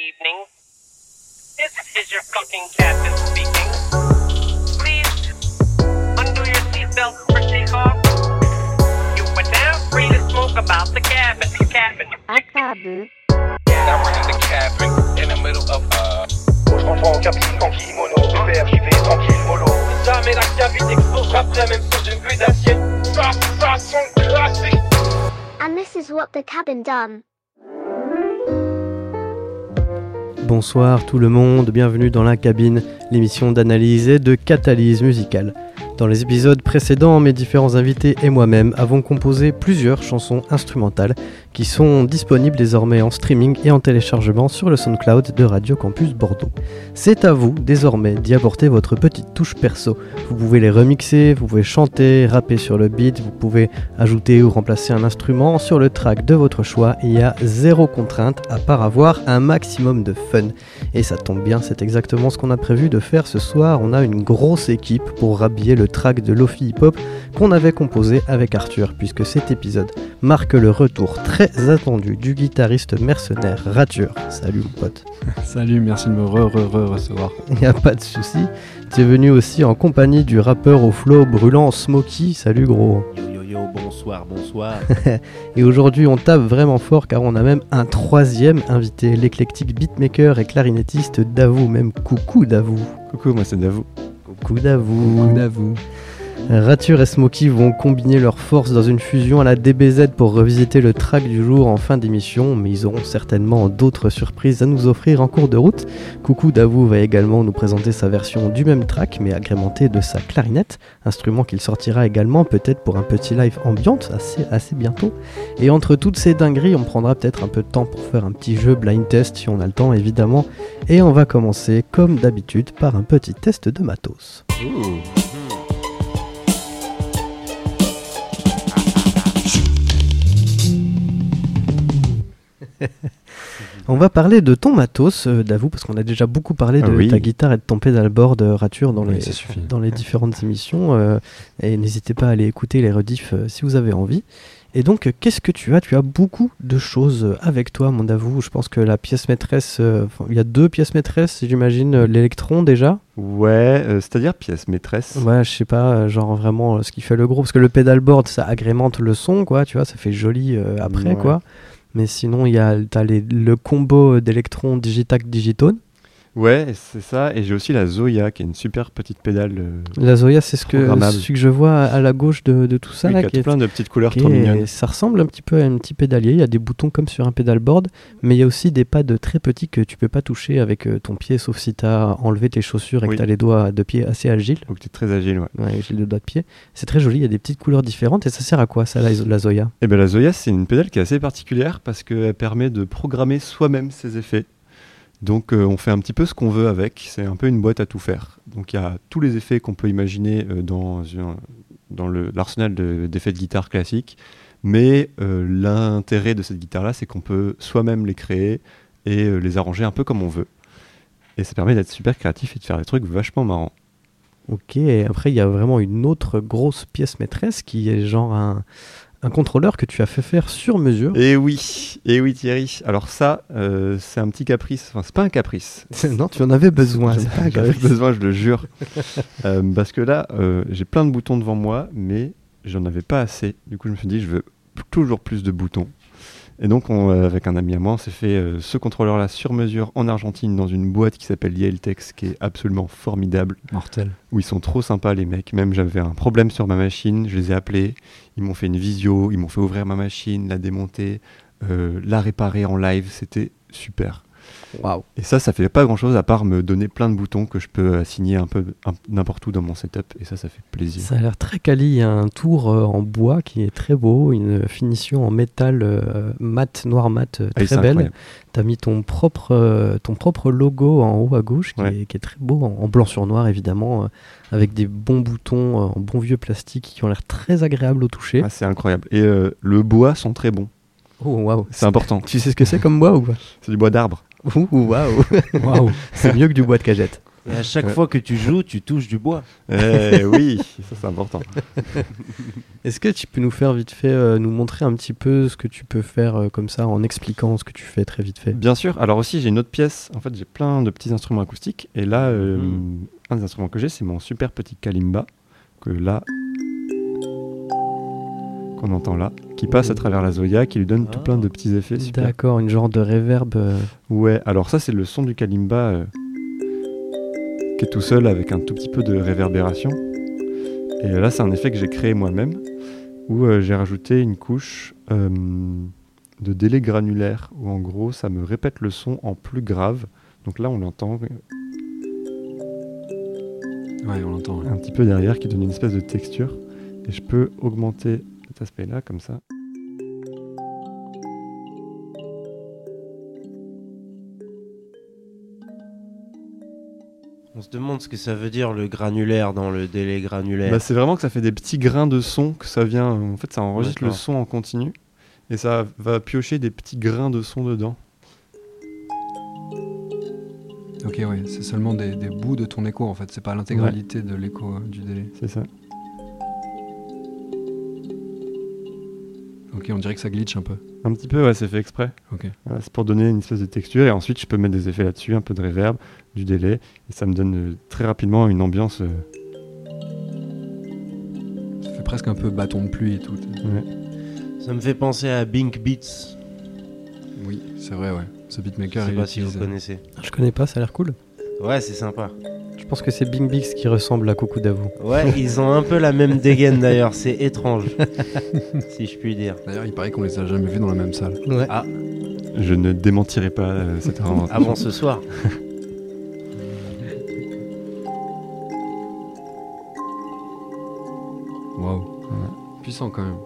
evening. This is your fucking captain speaking. Please undo your seatbelt for takeoff. You are now free to smoke about the cabin. Cabin. Akabu. Now we're in the cabin, in the middle of uh. Je rentre en cabine en kimono, pépère, j'y vais tranquille, mollo. Jamais la cabine explosera après, même sous une pluie d'acier. Ça, ça, son classique. And this is what the cabin done. Bonsoir tout le monde, bienvenue dans la cabine, l'émission d'analyse et de catalyse musicale. Dans les épisodes précédents, mes différents invités et moi-même avons composé plusieurs chansons instrumentales qui sont disponibles désormais en streaming et en téléchargement sur le SoundCloud de Radio Campus Bordeaux. C'est à vous désormais d'y apporter votre petite touche perso. Vous pouvez les remixer, vous pouvez chanter, rapper sur le beat, vous pouvez ajouter ou remplacer un instrument sur le track de votre choix. Il y a zéro contrainte à part avoir un maximum de fun. Et ça tombe bien, c'est exactement ce qu'on a prévu de faire ce soir. On a une grosse équipe pour rhabiller le track de Lofi Hip Hop qu'on avait composé avec Arthur, puisque cet épisode marque le retour très attendu du guitariste mercenaire Rature. Salut mon pote. Salut, merci de me re-re-re-recevoir. Il n'y a pas de souci. Tu es venu aussi en compagnie du rappeur au flow brûlant Smokey. Salut gros. Yo yo yo, bonsoir, bonsoir. Et aujourd'hui, on tape vraiment fort car on a même un troisième invité, l'éclectique beatmaker et clarinettiste Davou, même coucou Davou. Coucou, moi c'est Davou. Coucou Davou. Davou. Rature et Smokey vont combiner leurs forces dans une fusion à la DBZ pour revisiter le track du jour en fin d'émission, mais ils auront certainement d'autres surprises à nous offrir en cours de route. Coucou Davou va également nous présenter sa version du même track, mais agrémentée de sa clarinette, instrument qu'il sortira également peut-être pour un petit live ambiante assez, assez bientôt. Et entre toutes ces dingueries, on prendra peut-être un peu de temps pour faire un petit jeu blind test si on a le temps évidemment. Et on va commencer comme d'habitude par un petit test de matos. On va parler de ton matos, euh, Davou, parce qu'on a déjà beaucoup parlé de Ah oui. ta guitare et de ton pédalboard euh, rature dans, Oui, les, dans différentes émissions. euh, et n'hésitez pas à aller écouter les rediffs euh, si vous avez envie. Et donc, qu'est-ce que tu as? Tu as beaucoup de choses avec toi, mon Davou. Je pense que la pièce maîtresse, il y a deux pièces maîtresses, j'imagine. L'électron déjà. Ouais, c'est-à-dire pièce maîtresse. Ouais, je sais pas, genre vraiment ce qui fait le gros. Parce que le pédalboard, ça agrémente le son, quoi, tu vois, ça fait joli après, Ouais. quoi. Mais sinon, il y a t'as les- le combo d'électrons Digitac Digitone. Ouais, c'est ça. Et j'ai aussi la Zoya, qui est une super petite pédale. euh, La Zoya, c'est ce que, celui que je vois à la gauche de, de tout ça. oui, là, qui a est- plein de petites couleurs trop mignonnes. ça ressemble un petit peu à un petit pédalier. Il y a des boutons comme sur un pédalboard, mais il y a aussi des pads très petits que tu peux pas toucher avec euh, ton pied, sauf si tu as enlevé tes chaussures et Oui. que tu as les doigts de pied assez agiles. Donc tu es très agile, ouais. Ouais, j'ai les doigts de pied. C'est très joli, il y a des petites couleurs différentes. Et ça sert à quoi, ça, la, la Zoya? Et ben la Zoya, c'est une pédale qui est assez particulière parce qu'elle permet de programmer soi-même ses effets. Donc euh, on fait un petit peu ce qu'on veut avec. C'est un peu une boîte à tout faire. Donc il y a tous les effets qu'on peut imaginer euh, dans, l'arsenal de- d'effets de guitare classique. Mais euh, l'intérêt de cette guitare-là, c'est qu'on peut soi-même les créer et les arranger un peu comme on veut. Et ça permet d'être super créatif et de faire des trucs vachement marrants. Ok, et après il y a vraiment une autre grosse pièce maîtresse qui est genre un, un contrôleur que tu as fait faire sur mesure. Et oui, et oui Thierry. Alors ça, euh, c'est un petit caprice. Enfin, c'est pas un caprice. non, tu en avais besoin. J'avais besoin, je le jure. Euh, parce que là, euh, j'ai plein de boutons devant moi, mais j'en avais pas assez. Du coup, je me suis dit, je veux toujours plus de boutons. Et donc, on, euh, avec un ami à moi, on s'est fait euh, ce contrôleur-là sur mesure en Argentine dans une boîte qui s'appelle Yaletex, qui est absolument formidable. Mortel. Où ils sont trop sympas, les mecs. Même j'avais un problème sur ma machine, je les ai appelés. Ils m'ont fait une visio, ils m'ont fait ouvrir ma machine, la démonter, euh, la réparer en live. C'était super. Et ça, ça fait pas grand chose à part me donner plein de boutons que je peux assigner un peu n'importe où dans mon setup. Et ça, ça fait plaisir. Ça a l'air très quali. Il y a un tour euh, en bois qui est très beau, une finition en métal euh, mat, noir mat, euh, Ah très belle. Tu as mis ton propre, ton propre logo en haut à gauche qui, Ouais. est, qui est très beau, en, en blanc sur noir évidemment, avec des bons boutons en bon vieux plastique qui ont l'air très agréables au toucher. Ah, c'est incroyable. Et le bois sent très bon. Oh waouh. C'est important. Tu sais ce que c'est comme bois ou pas? C'est du bois d'arbre. Ouh, Waouh. Waouh. c'est mieux que du bois de cagette. Et à chaque fois que tu joues, tu touches du bois. Eh oui, ça c'est important. Est-ce que tu peux nous faire vite fait, euh, nous montrer un petit peu ce que tu peux faire euh, comme ça en expliquant ce que tu fais très vite fait? Bien sûr. Alors aussi, j'ai une autre pièce. En fait, j'ai plein de petits instruments acoustiques. Et là, euh, Mhm. un des instruments que j'ai, c'est mon super petit kalimba. Que là. Qu'on entend là. Qui passe à travers la Zoya, qui lui donne tout Ah. plein de petits effets. Super. D'accord, une genre de réverb. euh, Ouais, alors ça, c'est le son du kalimba. euh, qui est tout seul avec un tout petit peu de réverbération. Et là, c'est un effet que j'ai créé moi-même. Où euh, j'ai rajouté une couche. euh, de délai granulaire où en gros ça me répète le son en plus grave. Donc là on l'entend Ouais, on l'entend. ouais. un petit peu derrière qui donne une espèce de texture. Et je peux augmenter cet aspect-là comme ça. On se demande ce que ça veut dire le granulaire dans le délai granulaire. Bah, c'est vraiment que ça fait des petits grains de son que ça vient. En fait ça enregistre le son en continu. Et ça va piocher des petits grains de son dedans. Ok, ouais, c'est seulement des, des bouts de ton écho en fait, c'est pas l'intégralité de l'écho euh, du délai. C'est ça. On dirait que ça glitch un peu. Un petit peu, ouais, c'est fait exprès. Voilà, c'est pour donner une espèce de texture. Et ensuite je peux mettre des effets là-dessus, un peu de reverb, du délai. Et ça me donne euh, très rapidement une ambiance. euh, Ça fait presque un peu bâton de pluie et tout. ouais. Ça me fait penser à Bink Beats. Oui, c'est vrai, ouais. Ce Je beatmaker, sais il pas si vous connaissez. Je connais pas, ça a l'air cool. Ouais, c'est sympa. Je pense que c'est Bing Bix qui ressemble à Coucou d'Avou. Ouais, ils ont un peu la même dégaine d'ailleurs, c'est étrange. si je puis dire. D'ailleurs, il paraît qu'on les a jamais vus dans la même salle. Ouais. Ah, Je ne démentirai pas euh, cette invention. avant ce soir. Waouh. Puissant quand même.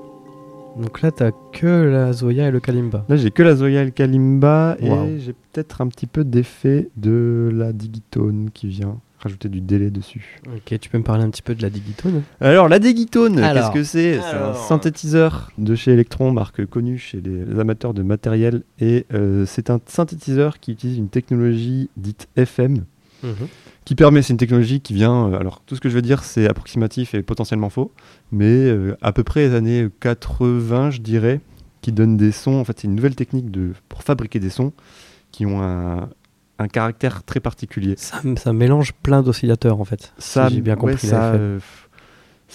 Donc là, t'as que la Zoya et le Kalimba. Là, j'ai que la Zoya et le Kalimba et j'ai peut-être un petit peu d'effet de la digitone qui vient rajouter du délai dessus. Ok, tu peux me parler un petit peu de la digitone? Alors, la digitone, qu'est-ce que c'est? C'est un synthétiseur de chez Electron, marque connue chez les amateurs de matériel. Et euh, c'est un synthétiseur qui utilise une technologie dite FM qui permet, c'est une technologie qui vient, euh, alors tout ce que je veux dire c'est approximatif et potentiellement faux, mais euh, à peu près les années 80 je dirais, qui donne des sons, en fait c'est une nouvelle technique de, pour fabriquer des sons qui ont un, un caractère très particulier. ça, ça mélange plein d'oscillateurs en fait. Ça, si j'ai bien ouais, compris FM. euh,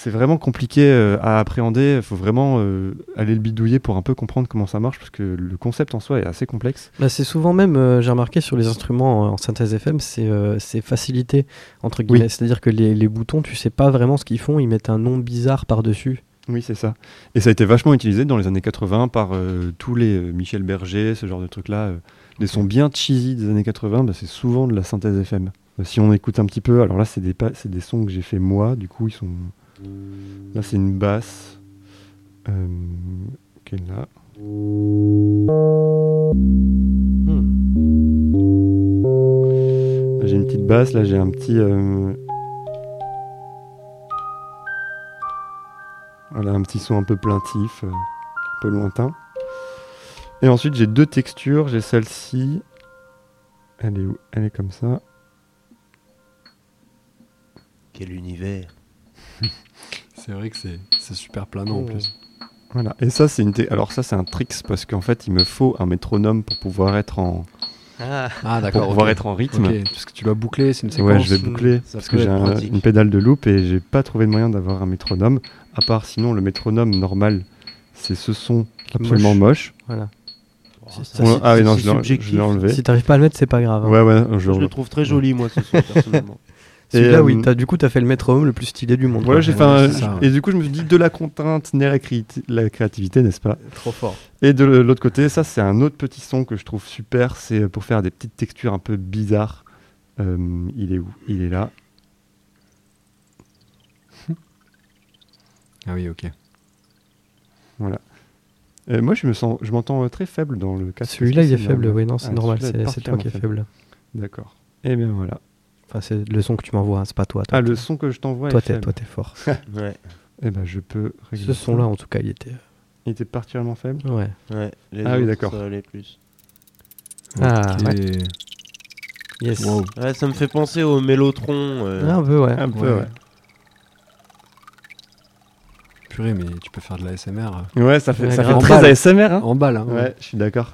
c'est vraiment compliqué euh, à appréhender, il faut vraiment euh, aller le bidouiller pour un peu comprendre comment ça marche, parce que le concept en soi est assez complexe. Bah, c'est souvent même, euh, j'ai remarqué sur les instruments en, synthèse FM, c'est facilité, entre guillemets. C'est-à-dire que les, les boutons, tu sais pas vraiment ce qu'ils font, ils mettent un nom bizarre par-dessus. Oui, c'est ça. Et ça a été vachement utilisé dans les années 80 par tous les Michel Berger, ce genre de trucs-là. euh, des sons bien cheesy des années 80, bah, c'est souvent de la synthèse FM. Euh, si on écoute un petit peu, alors là, c'est des, c'est des sons que j'ai fait moi, du coup, ils sont. Là, c'est une basse. Euh, est là. Là, j'ai une petite basse, là, j'ai un petit. euh, Voilà, un petit son un peu plaintif, euh, un peu lointain. Et ensuite, j'ai deux textures. J'ai celle-ci. Elle est où? Elle est comme ça. Quel univers. C'est vrai que c'est c'est super planant en plus. Voilà. Et ça, c'est une. te- Alors ça, c'est un tricks parce qu'en fait, il me faut un métronome pour pouvoir être en, Ah, pour d'accord. pouvoir ok. être en rythme. Parce que tu dois boucler, c'est une séquence. Ouais, je vais boucler Ça parce que j'ai un- une pédale de loop et j'ai pas trouvé de moyen d'avoir un métronome. À part sinon, le métronome normal, c'est ce son absolument moche. Voilà. Oh, ça, Ouais, ah oui, non, si je l'ai- enlevé. Si t'arrives pas à le mettre, c'est pas grave. hein. Ouais, ouais, je, Je le trouve très joli, moi, ce son, personnellement. Celui-là, Et, oui, euh, t'as- du coup, t'as fait le métronome le plus stylé du monde. Voilà, quoi. j'ai fait Ouais, un- c'est ça, Et du coup, je me suis dit, de la contrainte naît la créativité, n'est-ce pas? Trop fort. Et de l'autre côté, ça, c'est un autre petit son que je trouve super. C'est pour faire des petites textures un peu bizarres. Euh, il est où? Il est là. Ah oui, ok. Voilà. Euh, moi, je me sens, je m'entends euh, très faible dans le casque. Celui-là, il est faible. Oui, non, c'est Ah, normal. C'est c'est toi qui es faible. D'accord. Et bien voilà. Enfin, c'est le son que tu m'envoies, hein, c'est pas toi. toi Ah, t'es- le son que je t'envoie toi, est t'es faible. toi, t'es fort. Ouais, Eh ben, je peux régler Ce son-là, en tout cas, il était. Il était particulièrement faible? Ouais. ouais. Les Ah oui, d'accord. Ça allait plus. Ah, ouais. Yes. Wow. Ouais, ça me fait penser au Mélotron. euh, Un peu, ouais. Un peu, Ouais. ouais. Purée, mais tu peux faire de la SMR Ouais, ça fait, Ouais, ça fait très ASMR, hein en balle. Hein, Ouais, je suis d'accord.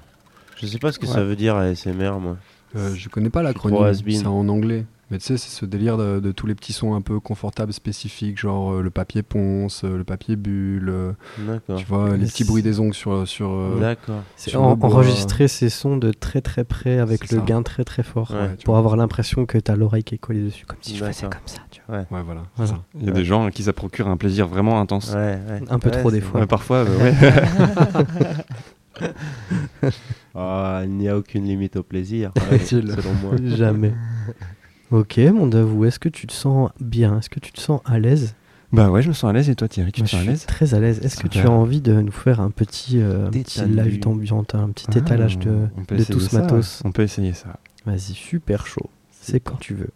Je sais pas ce que Ouais. ça veut dire ASMR, moi. Euh, je connais pas l'acronyme, c'est en anglais. Mais tu sais, c'est ce délire de, de tous les petits sons un peu confortables, spécifiques, genre euh, le papier ponce, euh, le papier bulle, euh, D'accord. tu vois, les petits bruits des ongles sur. sur euh, D'accord. En- enregistrer ces sons de très très près avec le ça. gain très très fort Ouais, tu pour vois. avoir l'impression que t'as l'oreille qui est collée dessus, comme si je faisais comme ça, tu vois. Ouais, voilà. c'est Voilà. ça. Il y a Ouais. des gens à qui ça procure un plaisir vraiment intense. Ouais, ouais. Un peu Ouais, trop des fois. Parfois, euh, ouais. Ah, il n'y a aucune limite au plaisir, selon moi. Jamais. Ok, mon Davou, est-ce que tu te sens bien? Est-ce que tu te sens à l'aise? Bah ouais, je me sens à l'aise. Et toi, Thierry, tu te sens à l'aise? très à l'aise. Est-ce que tu as envie de nous faire un petit, euh, un petit Détendu. live d'ambiance, un petit Ah, étalage de, de tout ce ça, matos? On peut essayer ça. Vas-y, super chaud. C'est quand tu veux.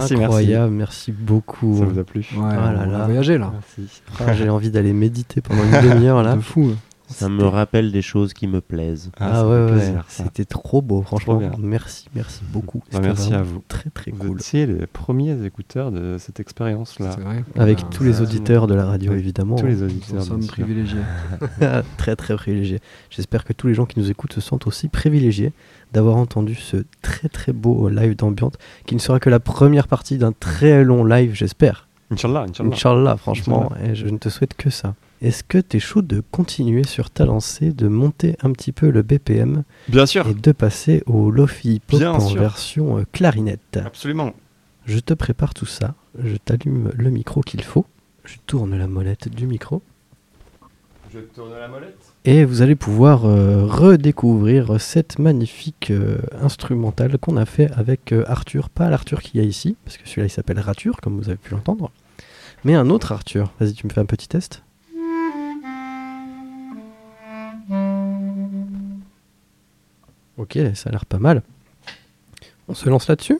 Merci, Incroyable, merci beaucoup. Ça vous a plu Ouais, Ah là on là. a voyagé là. Ah, J'ai envie d'aller méditer pendant une demi-heure là. De fou. Ça me rappelle des choses qui me plaisent. Ah, ça ouais, c'était trop beau, franchement. Merci, merci beaucoup. Bah, C'était merci à vous. Très très Vous cool. étiez les premiers écouteurs de cette expérience-là. C'est vrai. Avec Ah, tous les auditeurs de la radio, évidemment. Tous les Nous auditeurs. sommes bien sûr. privilégiés. très très privilégié. J'espère que tous les gens qui nous écoutent se sentent aussi privilégiés d'avoir entendu ce très très beau live d'ambiance qui ne sera que la première partie d'un très long live, j'espère. Inch'Allah, Inch'Allah. Inch'Allah, franchement, et je ne te souhaite que ça. Est-ce que tu es chaud de continuer sur ta lancée, de monter un petit peu le BPM Bien sûr, et de passer au Lofi Pop Bien en sûr. version euh, clarinette? Absolument. Je te prépare tout ça, je t'allume le micro qu'il faut, je tourne la molette du micro Je tourne la molette. et vous allez pouvoir euh, redécouvrir cette magnifique euh, instrumentale qu'on a fait avec euh, Arthur, pas l'Arthur qu'il y a ici, parce que celui-là il s'appelle Rature, comme vous avez pu l'entendre, mais un autre Arthur. Vas-y, tu me fais un petit test Ok, ça a l'air pas mal. On se lance là-dessus?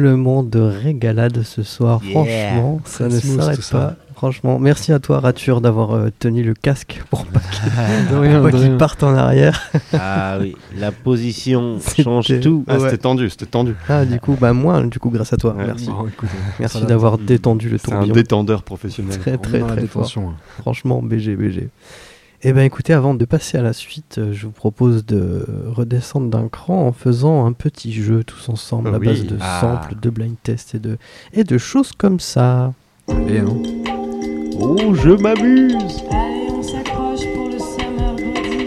Tellement de régalade ce soir. Yeah. Franchement, ça Très ne s'arrête ça. pas. Franchement, merci à toi, Rature, d'avoir euh, tenu le casque pour pas qu'il rien. parte en arrière. Ah oui, la position change tout. Ah, Ouais. c'était tendu, c'était tendu. Ah, du coup, bah moi, du coup, grâce à toi. Ouais. Merci. Écoute, Merci d'avoir détendu le C'est un tourbillon. détendeur professionnel. Très, très, la très fort. hein. Franchement, BG, BG. Eh ben écoutez, avant de passer à la suite, euh, je vous propose de redescendre d'un cran en faisant un petit jeu tous ensemble à oui. base de Ah. samples, de blind tests et de, et de choses comme ça. Et hein. Oh, je m'amuse Allez, on s'accroche pour le summer body.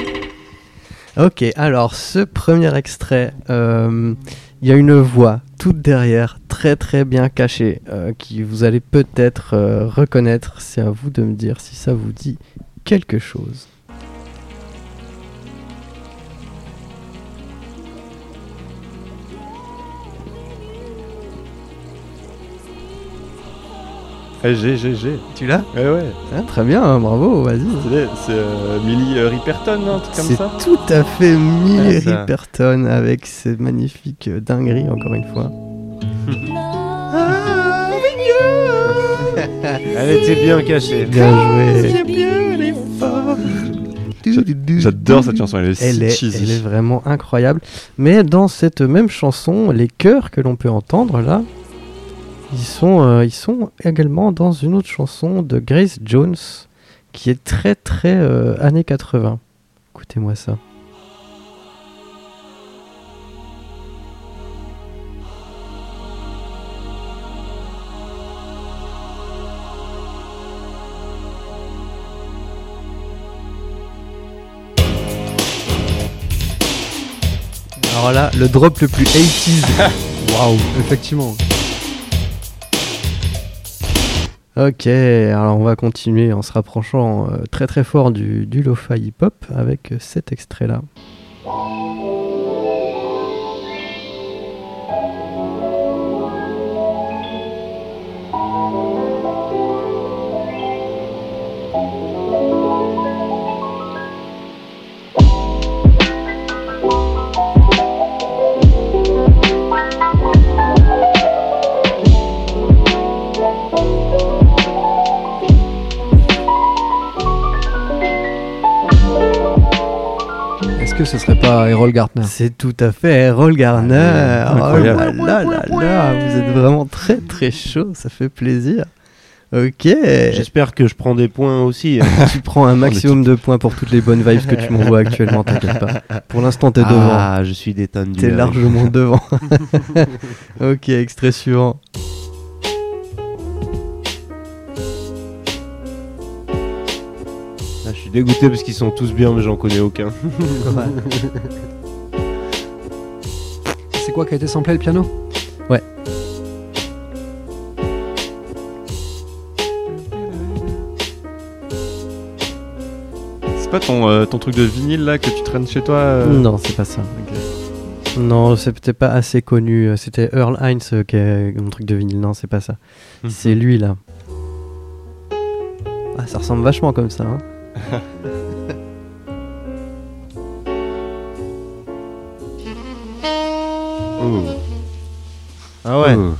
Ok, alors ce premier extrait, euh, il y a une voix toute derrière, très très bien cachée, euh, qui vous allez peut-être euh, reconnaître. C'est à vous de me dire si ça vous dit quelque chose. Eh, j'ai, j'ai, j'ai. Tu l'as? Ouais, ouais. Hein, Très bien, hein, bravo, vas-y. C'est, c'est euh, Millie euh, Riperton, un truc comme C'est ça? tout à fait Millie Ah. Riperton avec ses magnifiques euh, dingueries, encore une fois. Elle était bien cachée. Bien joué. J'adore cette chanson, elle est Elle est, elle est vraiment incroyable. Mais dans cette même chanson, les chœurs que l'on peut entendre là, ils sont, euh, ils sont également dans une autre chanson de Grace Jones qui est très très euh, années 80. Écoutez-moi ça. Le drop le plus 80s. Waouh, effectivement. Ok, alors on va continuer en se rapprochant euh, très très fort du, du lo-fi hip-hop avec euh, cet extrait-là. Est-ce que ce serait pas Errol Gartner C'est tout à fait Errol Garner. Ah, Oh incroyable. là là là là, vous êtes vraiment très très chaud, ça fait plaisir. Ok, J'espère que je prends des points aussi. tu prends un maximum de points pour toutes les bonnes vibes que tu m'envoies actuellement, t'inquiète pas. Pour l'instant, t'es devant. Ah, je suis détendu. T'es largement devant. ok, extrait suivant. Dégoûté parce qu'ils sont tous bien, mais j'en connais aucun. C'est quoi qui a été samplé le piano? C'est pas ton, euh, ton truc de vinyle là que tu traînes chez toi euh? Non, c'est pas ça. Non, c'est peut-être pas assez connu. C'était Earl Hines euh, qui est mon truc de vinyle. Non, c'est pas ça. Mhm. C'est lui là. Ah, ça ressemble vachement comme ça. hein. Ouh. Ah ouais. Ouh.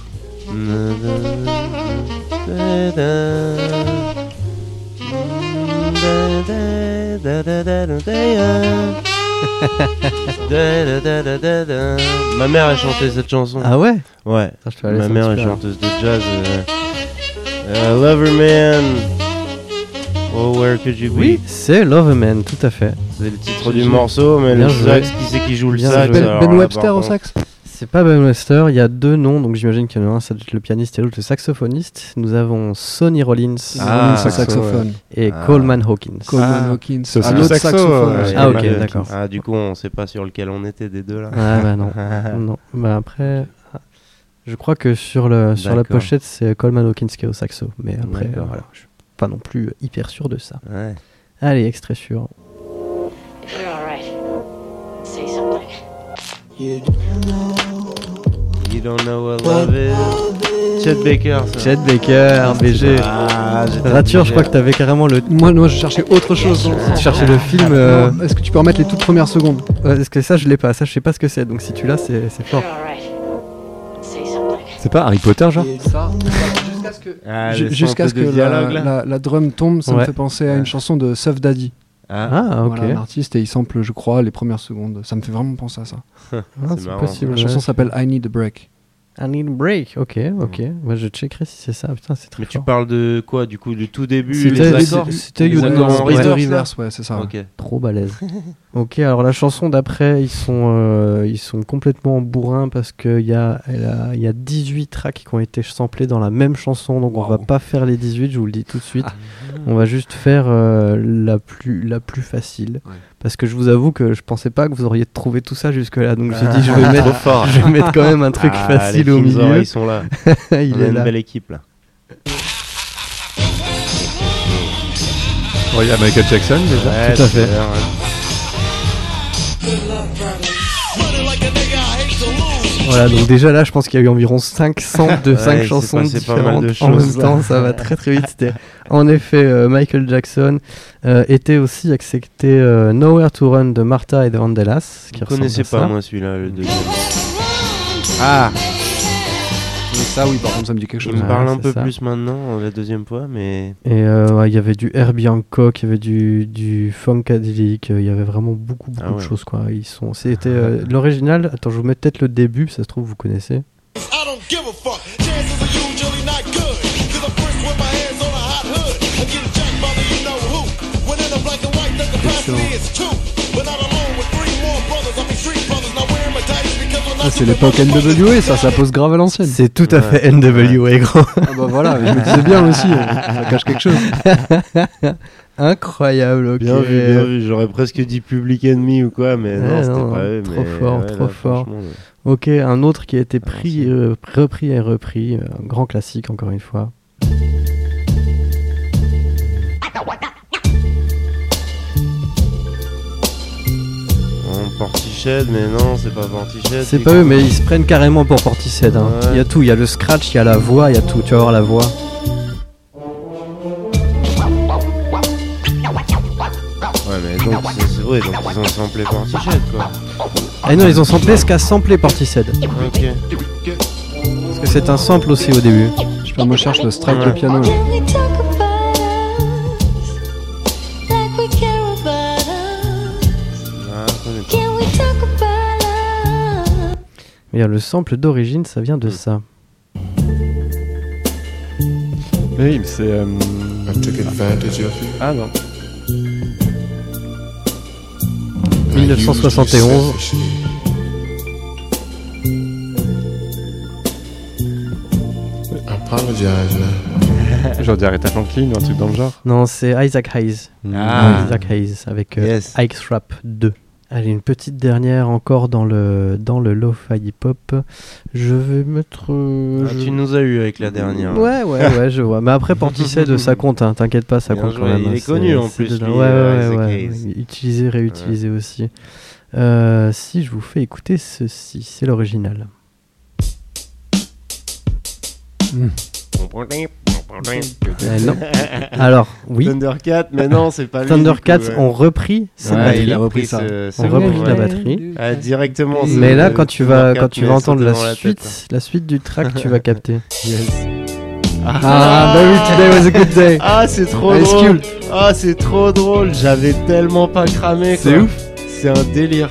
Ma mère a chanté cette chanson. Ah ouais? Ouais. Je Ma mère est chanteuse de jazz. euh, euh, Loverman. Oh, where could you be? Oui, c'est Loverman, tout à fait. C'est le titre du morceau, mais Bien le joué. sax, qui c'est qui joue le Bien sax joué. Ben, alors Ben là, Webster par au contre. sax C'est pas Ben Webster, il y a deux noms, donc j'imagine qu'il y en a un, ça doit être le pianiste et l'autre le saxophoniste. Nous avons Sonny Rollins Ah, Rollins au saxo, saxophone. et Ah. Coleman Hawkins. Coleman Ah, Hawkins. c'est aussi Ah, l'autre saxo, saxophone. euh, aussi. Ah, ok, d'accord. Ah, du coup, on sait pas sur lequel on était des deux là. Ah bah non. non. Bah après, je crois que sur, le, sur la D'accord. pochette, c'est Coleman Hawkins qui est au saxo. Mais après, D'accord. euh, voilà, je pas non plus hyper sûr de ça. Ouais. Allez, extrait something. You don't know what love is? Chet Baker, ça. Chet Baker, BG. Ah, Rature, je crois que t'avais carrément le. Moi, moi, je cherchais autre chose. Tu cherchais le film. euh, Non, Est-ce que tu peux remettre les toutes premières secondes ouais, Est-ce que ça, je l'ai pas? Ça, je sais pas ce que c'est. Donc si tu l'as, c'est fort. C'est pas Harry Potter genre? Ça, jusqu'à ce que, Ah, jusqu'à ce que la, drum tombe, ça me fait penser à une chanson de Suff Daddy. Ah, Ah, ok. Voilà, un artiste et il sample, je crois, les premières secondes. Ça me fait vraiment penser à ça. Ah, c'est marrant. possible. La chanson s'appelle I Need a Break. I need a break. Ok, ok. Moi, je checkerai si c'est ça. Putain, c'est très mais tu parles de quoi Du coup, du tout début C'était- les accords c'était You Reverse, ouais, c'est ça. Ok. Trop balèze. ok, alors la chanson d'après, ils sont, euh, ils sont complètement bourrins parce qu'il y a, elle a- il y a 18 tracks qui ont été samplés dans la même chanson, donc on va Wow. pas faire les 18, je vous le dis tout de suite. Ah. On va juste faire euh, la, plus, la plus facile. Ouais. Parce que je vous avoue que je pensais pas que vous auriez trouvé tout ça jusque-là, donc j'ai dit je vais, Trop mettre, fort. je vais mettre quand même un truc Ah, facile au milieu. Ils sont là. il On a est une là. belle équipe là. Il y a Michael Jackson déjà. Ouais, tout à fait. ouais. Voilà, donc déjà là, je pense qu'il y a eu environ 5 samples de 5 Ouais, c'est chansons différentes en même choses, là. temps. Ça va très très vite. C'était en effet euh, Michael Jackson. euh, était aussi accepté euh, Nowhere to Run de Martha et de Vandellas. Qui Je ressemble connaissais ça. pas moi celui-là, le deuxième. Ah, ça, oui, par contre, ça me dit quelque il chose. me parle un peu ça. plus maintenant, la deuxième fois, mais Et euh, ouais, il y avait du Herbie Hancock, il y avait du, du Funkadelic, il y avait vraiment beaucoup beaucoup Ah de choses quoi. Ils sont, c'était euh, l'original. Attends, je vous mets peut-être le début, ça se trouve vous connaissez. I don't give a fuck. C'est l'époque NWA, ça, ça pose grave à l'ancienne. C'est tout à Ouais. fait NWA gros. Ah bah voilà, je me disais bien aussi, euh, ça cache quelque chose. Incroyable, ok. Bien vu, bien vu. J'aurais presque dit Public Enemy ou quoi, mais non, Ouais, c'était non, pas eux. trop mais fort, ouais, trop là, fort. Ok, un autre qui a été Ah, pris, euh, repris et repris, euh, un grand classique encore une fois. Non, Portiched, mais non, c'est pas Portiched. C'est pas eux, mais ils se prennent carrément pour Portishead. hein. Ouais. Il y a tout, il y a le scratch, il y a la voix, il y a tout. Tu vas voir la voix. Ouais, mais donc, c'est vrai, donc ils ont samplé Portiched, quoi. Ah non, ils ont samplé ce qu'a samplé Portishead. Ok. Parce que c'est un sample aussi au début. Je sais pas, moi je cherche le strike Ouais. de piano. là. Regarde, le sample d'origine, ça vient de ça. Oui, mais c'est. euh. Ah non. and I used you 1971. selfishly. I apologize now. Genre Aretha Franklin ou un truc dans le genre. Non, c'est Isaac Hayes. Ah. Isaac Hayes avec euh, Yes. Ike's Rap 2. Allez, une petite dernière encore dans le, dans le lo-fi hip-hop. Je vais mettre. euh, Ah, je- tu nous as eu avec la dernière. Ouais, ouais, ouais, je vois. Mais après, Portishead, ça compte, hein, t'inquiète pas, ça Bien compte joué, quand même. il hein, est c'est- connu, en plus, lui, Ouais, euh, ouais, ouais, ouais. Utilisé, réutilisé aussi. Euh, si je vous fais écouter ceci, c'est l'original. Eh, non. Alors, oui, Thundercat, mais non, c'est pas lui. Thundercats du coup, ouais. ont repris cette Ouais, batterie. il a repris ça. ce- repris la batterie. Ah, directement. Mais là, quand tu vas, Thundercat, quand tu vas entendre la suite, tête. la suite du track, tu vas capter. Yes. Ah, bah oui, today was a good day. Ah, c'est trop Ice drôle. Cube. Ah, c'est trop drôle. J'avais tellement pas cramé. C'est ouf. C'est un délire.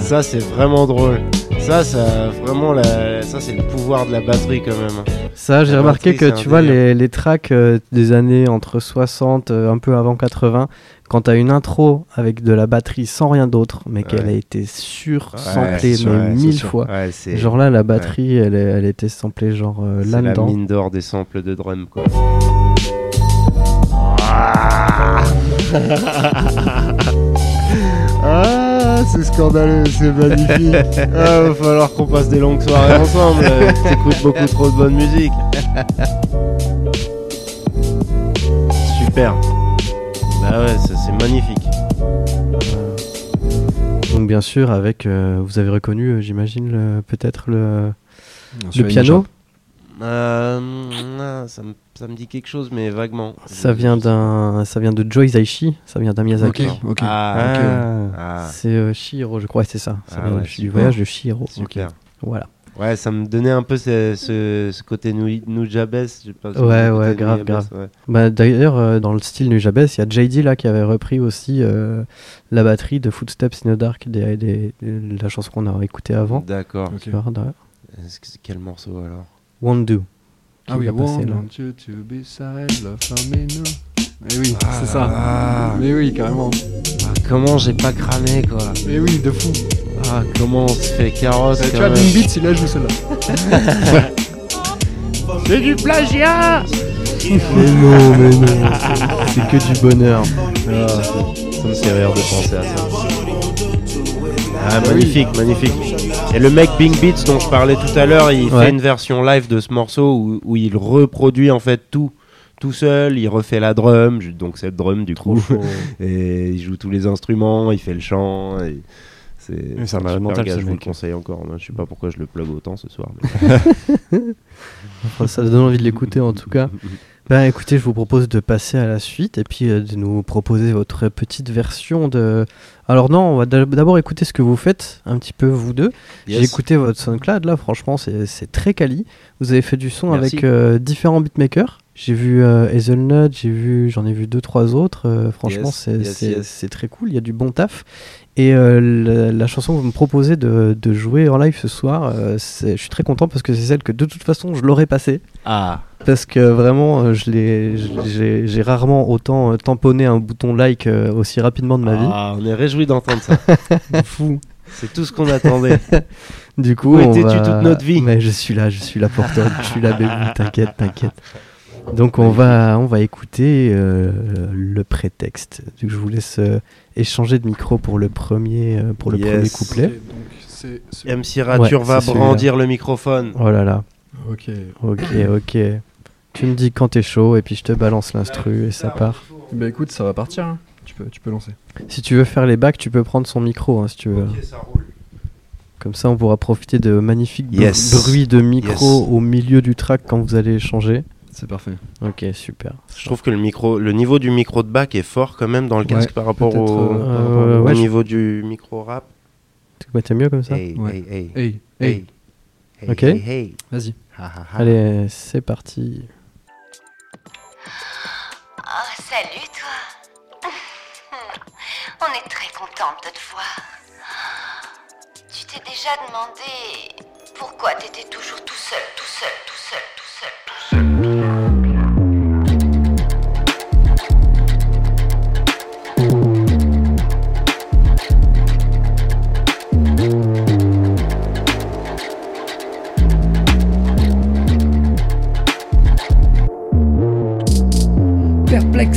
Ça, c'est vraiment drôle. Ça, ça, vraiment, la... ça, c'est le pouvoir de la batterie quand même. Ça, j'ai remarqué batterie, que tu vois les, les tracks euh, des années entre 60, euh, un peu avant 80, quand t'as une intro avec de la batterie sans rien d'autre, mais qu'elle a été sur Ouais, sûr, mais ouais, mille fois. Genre là, la batterie, elle, elle était samplée genre euh, c'est la là-dedans. mine d'or des samples de drum, quoi. Ah, c'est scandaleux, c'est magnifique. Ah, va falloir qu'on passe des longues soirées ensemble. T'écoutes beaucoup trop de bonne musique. Super. Bah ouais, c'est magnifique. Donc bien sûr, avec, euh, vous avez reconnu, euh, j'imagine, le- peut-être le, piano. Euh, ah, ça, me, ça me dit quelque chose, mais vaguement. Ça vient d'un, ça vient de Joe Hisaishi, ça vient d'un Miyazaki. Ok, ok. Ah, ah, C'est euh, Shihiro, je crois, c'est ça. Ça Ah vient ouais, du super. voyage de Shihiro. super. Voilà. Ouais, ça me donnait un peu ce, ce, ce côté Nujabes. Ouais, ouais, grave, Nujabes, grave. ouais. Bah, D'ailleurs, euh, dans le style Nujabes, il y a JD là qui avait repris aussi euh, la batterie de Footsteps in the Dark, des, des- de la chanson qu'on a écoutée avant. D'accord. Ok. Tu vois, d'ailleurs. Est-ce que c'est quel morceau alors? Won't Do. Ah oui, là. you to be side, love for me, no. Eh oui, Ah c'est là ça. Mais oui, carrément. Ah, Comment j'ai pas cramé quoi Mais oui, de fou. Ah, comment on se fait carrosse Euh, tu vois. Bing Beats, il a joué celle-là. C'est du plagiat Mais non, mais non. C'est que du bonheur. Ah, ça, ça me fait rire de penser à ça. Ah, Bah magnifique, magnifique. Et le mec Bing Beats dont je parlais tout à l'heure, il Ouais. fait une version live de ce morceau où, où il reproduit en fait tout tout seul, il refait la drum, donc cette drum du coup, et il joue tous les instruments, il fait le chant. et C'est un malade mental, gars, je vous le conseille encore. Moi, je sais pas pourquoi je le plug autant ce soir. mais- Enfin, ça donne envie de l'écouter en tout cas. Ben écoutez, je vous propose de passer à la suite et puis euh, de nous proposer votre petite version de. Alors non, on va d'ab- d'abord écouter ce que vous faites, un petit peu vous deux. J'ai écouté votre SoundCloud là, franchement c'est c'est très quali. Vous avez fait du son Merci. avec euh, différents beatmakers. J'ai vu euh, Hazelnut, j'ai vu, j'en ai vu deux trois autres. Euh, franchement Yes, c'est yes, c'est- yes. c'est très cool, il y a du bon taf. Et euh, la, la chanson que vous me proposez de, de jouer en live ce soir, euh, je suis très content parce que c'est celle que de toute façon je l'aurais passée. Ah, Parce que vraiment, euh, j'ai rarement autant tamponné un bouton like aussi rapidement de ma vie. Ah, on est réjouis d'entendre ça. Fou. C'est tout ce qu'on attendait. Du coup, Où on va- toute notre vie? Mais je suis là, je suis là pour toi. je suis là, bébé. T'inquiète, t'inquiète. Donc on va, on va écouter euh, le prétexte. Donc, je vous laisse échanger de micro pour le premier, euh, pour le Yes. premier couplet. Donc, c'est MC Rature Ouais, va celui-là. brandir le microphone. Oh là là. Ok. Ok, ok. Tu me dis quand t'es chaud et puis je te balance l'instru et ça part. Bah écoute, ça va partir. hein. Tu peux, tu peux lancer. Si tu veux faire les bacs, tu peux prendre son micro hein, si tu veux. Comme ça, on pourra profiter de magnifiques Yes. bruits de micro Yes. au milieu du track quand vous allez échanger. C'est parfait. Ok, super. Je trouve que le micro, le niveau du micro de bac est fort quand même dans le casque Ouais, par rapport au, euh, par euh, rapport au ouais, je- niveau du micro rap. T'es mieux comme ça Hey, Ouais. hey, hey, Hey, hey, hey, hey, Ok. hey, hey. vas-y. Ha, ha, ha. Allez, c'est parti. Oh, salut toi. On est très contente de te voir. Tu t'es déjà demandé pourquoi t'étais toujours tout seul, tout seul, tout seul, tout seul, tout seul.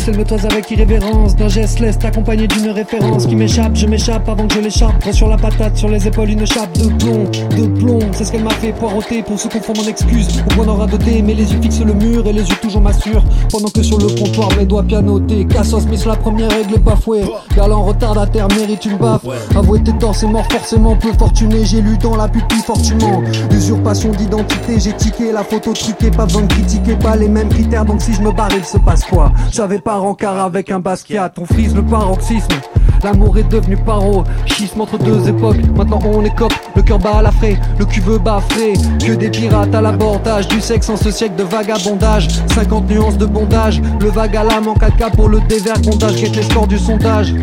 Elle me toise avec irrévérence D'un geste leste accompagné d'une référence Qui m'échappe, je m'échappe avant que je l'échappe Prends sur la patate, sur les épaules une chape de plomb De plomb, c'est ce qu'elle m'a fait poireauter Pour se confondre en excuse, au point d'en radoter Mais les yeux fixent le mur et les yeux toujours m'assurent Pendant que sur le comptoir mes doigts pianotés Cassos, mais sur la première règle est bafouée Galant retardataire mérite une baffe Avouer tes torts, c'est mort forcément peu fortuné J'ai lu dans la pupille fortunement Usurpation d'identité, j'ai tiqué la photo truquée Pas besoin de critiquer, pas les mêmes critères Donc si je me barre, il se passe quoi? J'avais pas rencard avec un Basquiat On frise le paroxysme L'amour est devenu paro, schisme entre deux époques. Maintenant on est cop, le cœur bat à la frais, le cul veut baffrer. Que des pirates à l'abordage, du sexe en ce siècle de vagabondage. 50 nuances de bondage, le vague à l'âme en 4K pour le dévergondage. Quête les scores du sondage.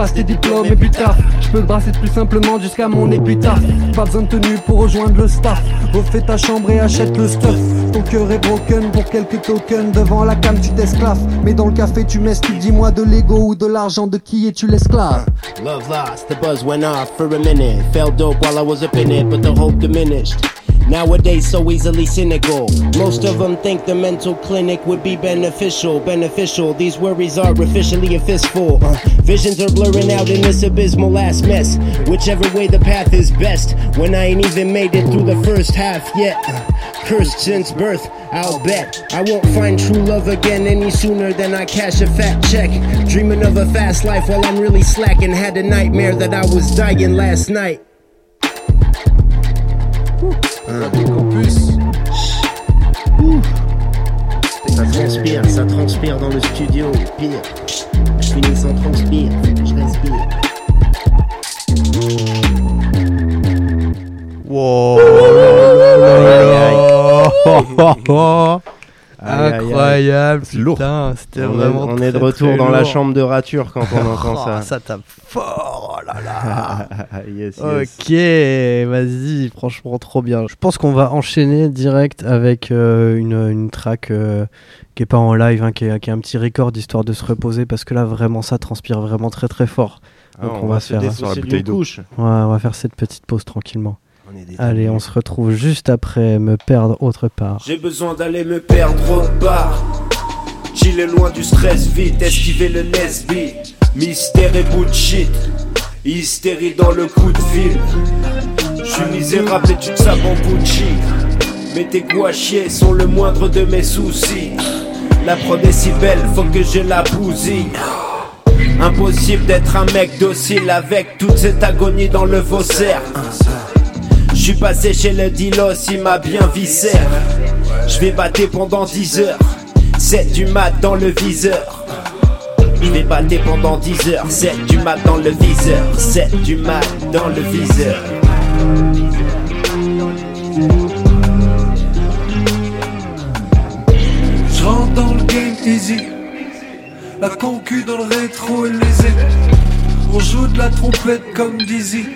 Passe tes diplômes et plus tard. Je peux brasser plus simplement jusqu'à mon épitaphe Pas besoin de tenue pour rejoindre le staff. Refais ta chambre et achète le stuff. Ton cœur est broken pour quelques tokens. Devant la cam tu t'esclaves. Mais dans le café tu m'esquives. Dis-moi de l'ego ou de l'argent. De qui es-tu l'esclave? Love lost, the buzz went off for a minute. Felt dope while I was up in it, but the hope diminished. Nowadays, so easily cynical. Most of them think the mental clinic would be beneficial. Beneficial, these worries are officially a fistful. Uh, visions are blurring out in this abysmal ass mess. Whichever way the path is best. When I ain't even made it through the first half yet. Uh, cursed since birth, I'll bet. I won't find true love again any sooner than I cash a fat check. Dreaming of a fast life while I'm really slacking. Had a nightmare that I was dying last night. Ça transpire, ça transpire dans le studio. Pire, je finis sans transpire, je respire. Aïe. Incroyable, C'est lourd. c'était On est, vraiment on est de retour dans la chambre de rature quand on entend Oh, ça. ça tape fort, oh là là. yes. Ok, vas-y, franchement trop bien. Je pense qu'on va enchaîner direct avec euh, une, une track euh, qui est pas en live, hein, qui, est, qui est un petit record histoire de se reposer parce que là vraiment ça transpire vraiment très très fort. Ah, Donc on, va, se faire, défausser sur la d'une bouteille d'eau. couche. ouais, on va faire cette petite pause tranquillement. On est des Allez, on se retrouve juste après me perdre autre part. J'ai besoin d'aller me perdre autre part. Chiller loin du stress, vite, esquiver le Nesby. Mystère et bullshit. Hystérie dans le coup de fil. Je suis misérable et tu te savent en Gucci. Mais tes goûts à chier sont le moindre de mes soucis. La prod est si belle, faut que je la bousille. Impossible d'être un mec docile avec toute cette agonie dans le faussaire. Je suis passé chez le Dilos, il m'a bien vissé. Je vais battre pendant 10 heures. 7 du mat dans le viseur. Je vais battre pendant 10 heures. 7 du mat dans le viseur. 7 du mat dans le viseur. Je rentre dans le game easy. La concu dans le rétro et les On joue de la trompette comme Dizzy.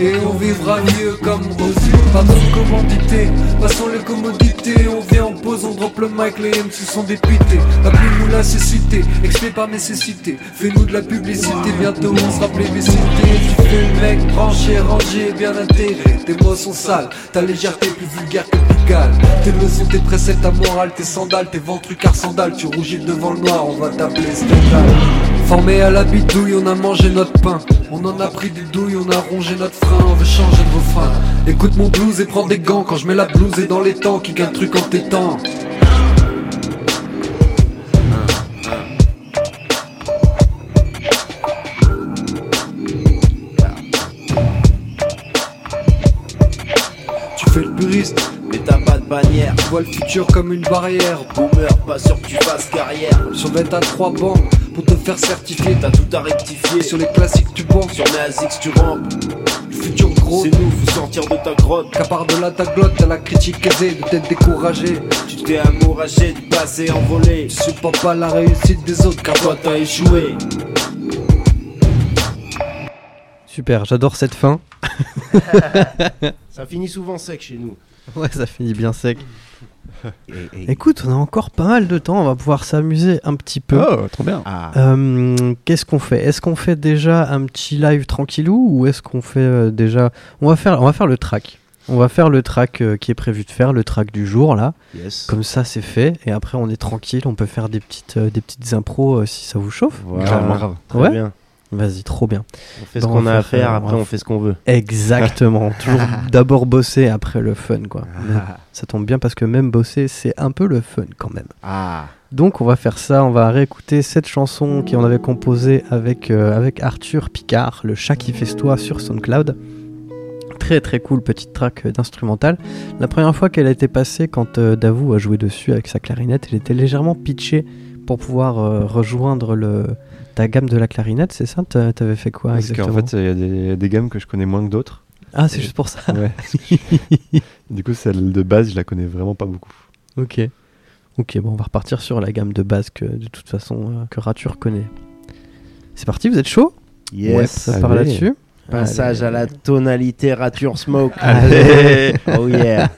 Et on vivra mieux comme reçu Pas de commandité, passons les commodités. On vient en pause, on drop le mic, les MC sont dépités. La plume ou la cécité, expé par nécessité. Fais-nous de la publicité, bientôt on sera plébiscité. Tu fais le mec branché, rangé, bien intégré Tes mots sont sales, ta légèreté plus vulgaire que Pigalle Tes leçons, tes préceptes, ta morale, tes sandales Tes ventricards sandales, tu rougis devant le noir, on va t'appeler Stendhal Formé à la bidouille, on a mangé notre pain. On en a pris des douilles, on a rongé notre frein, on veut changer de refrain. Écoute mon blues et prends des gants quand je mets la blouse et dans les temps, qui gagne truc en t'étant. Tu fais le puriste, bannière. vois le futur comme une barrière. Boomer, pas sûr que tu fasses carrière. Sur à trois bancs pour te faire certifier. T'as tout à rectifier. Sur les classiques, tu penses. Sur Nazix, tu rampes. Le futur gros. C'est nous, faut sortir de ta grotte. Qu'à part de là ta glotte, t'as la critique aisée de t'être découragé. Tu t'es amouragé du passé envolé. Tu supportes pas la réussite des autres car Toi t'as échoué. Super, j'adore cette fin. Ça finit souvent sec chez nous. Ouais, ça finit bien sec. Et- et- Écoute, on a encore pas mal de temps, on va pouvoir s'amuser un petit peu. Oh, trop bien. Ah. Euh, Qu'est-ce qu'on fait? Est-ce qu'on fait déjà un petit live tranquillou ou est-ce qu'on fait euh, déjà on va faire on va faire le track. On va faire le track euh, qui est prévu de faire, le track du jour là. Yes. Comme ça c'est fait et après on est tranquille, on peut faire des petites des petites impros si ça vous chauffe. Voilà. Grave, grave. Très Ouais. bien. Vas-y, trop bien. On fait ce qu'on on a à faire, faire- après on fait ce qu'on veut. Exactement. Toujours d'abord bosser après le fun quoi. Mais ça tombe bien parce que même bosser c'est un peu le fun quand même. Ah. Donc on va faire ça, on va réécouter cette chanson qu'on avait composée avec, euh, avec Arthur Picard, le chat qui festoie sur SoundCloud. Très très cool petite track euh, d'instrumental. La première fois qu'elle a été passée, quand euh, Davou a joué dessus avec sa clarinette, elle était légèrement pitchée pour pouvoir euh, rejoindre le, ta gamme de la clarinette, c'est ça T'a- T'avais fait quoi Parce qu'en exactement fait, il y a des, gammes que je connais moins que d'autres. Ah, c'est juste pour ça Ouais. du coup, celle de base, je la connais vraiment pas beaucoup. Ok. Ok, bon, on va repartir sur la gamme de base que de toute façon euh, que Rature connaît. C'est parti, vous êtes chaud Yes. Ouais, ça part là-dessus. Passage à la tonalité rature smoke. Allez. Oh yeah.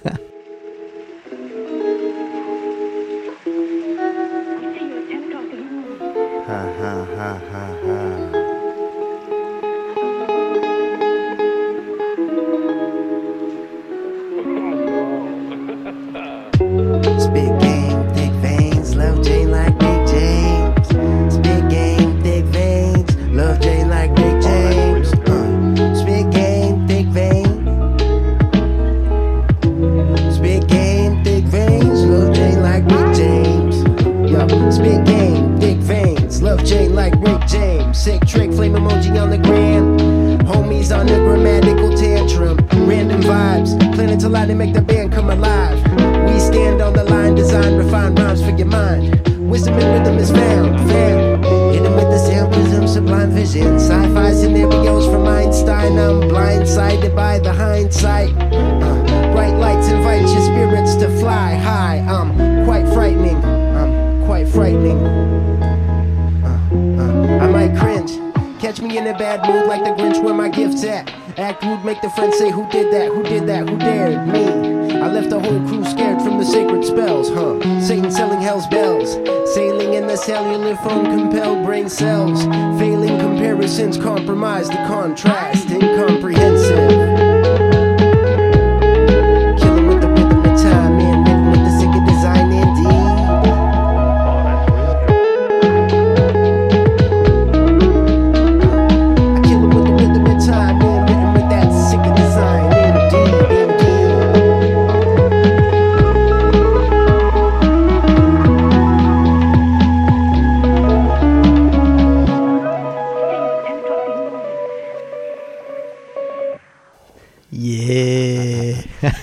Spit game, thick veins, love Jane like Big James. Spit game, thick veins, love Jane like Big James. Uh, spit game, thick veins. Spit game, thick veins, love Jane like Rick James. Yo, spit game, thick veins, love Jane like Rick James. Sick trick, flame emoji on the gram. Homies on the grammatical tantrum. Random vibes, planning to lie to make the band come alive. Design, refine rhymes for your mind. Wisdom and rhythm is found, found. Hit 'em with the sound sublime vision. Sci-fi scenarios from Einstein. I'm blindsided by the hindsight. Uh, bright lights invite your spirits to fly high. I'm quite frightening. I'm quite frightening. Uh, uh, I might cringe. Catch me in a bad mood like the Grinch where my gift's at. Act rude, make the friends say, Who did that? Who did that? Who dared me? I left the whole crew scared the sacred spells, huh? Satan selling hell's bells. Sailing in the cellular phone, compelled brain cells. Failing comparisons, compromise the contrast. Incomprehensive.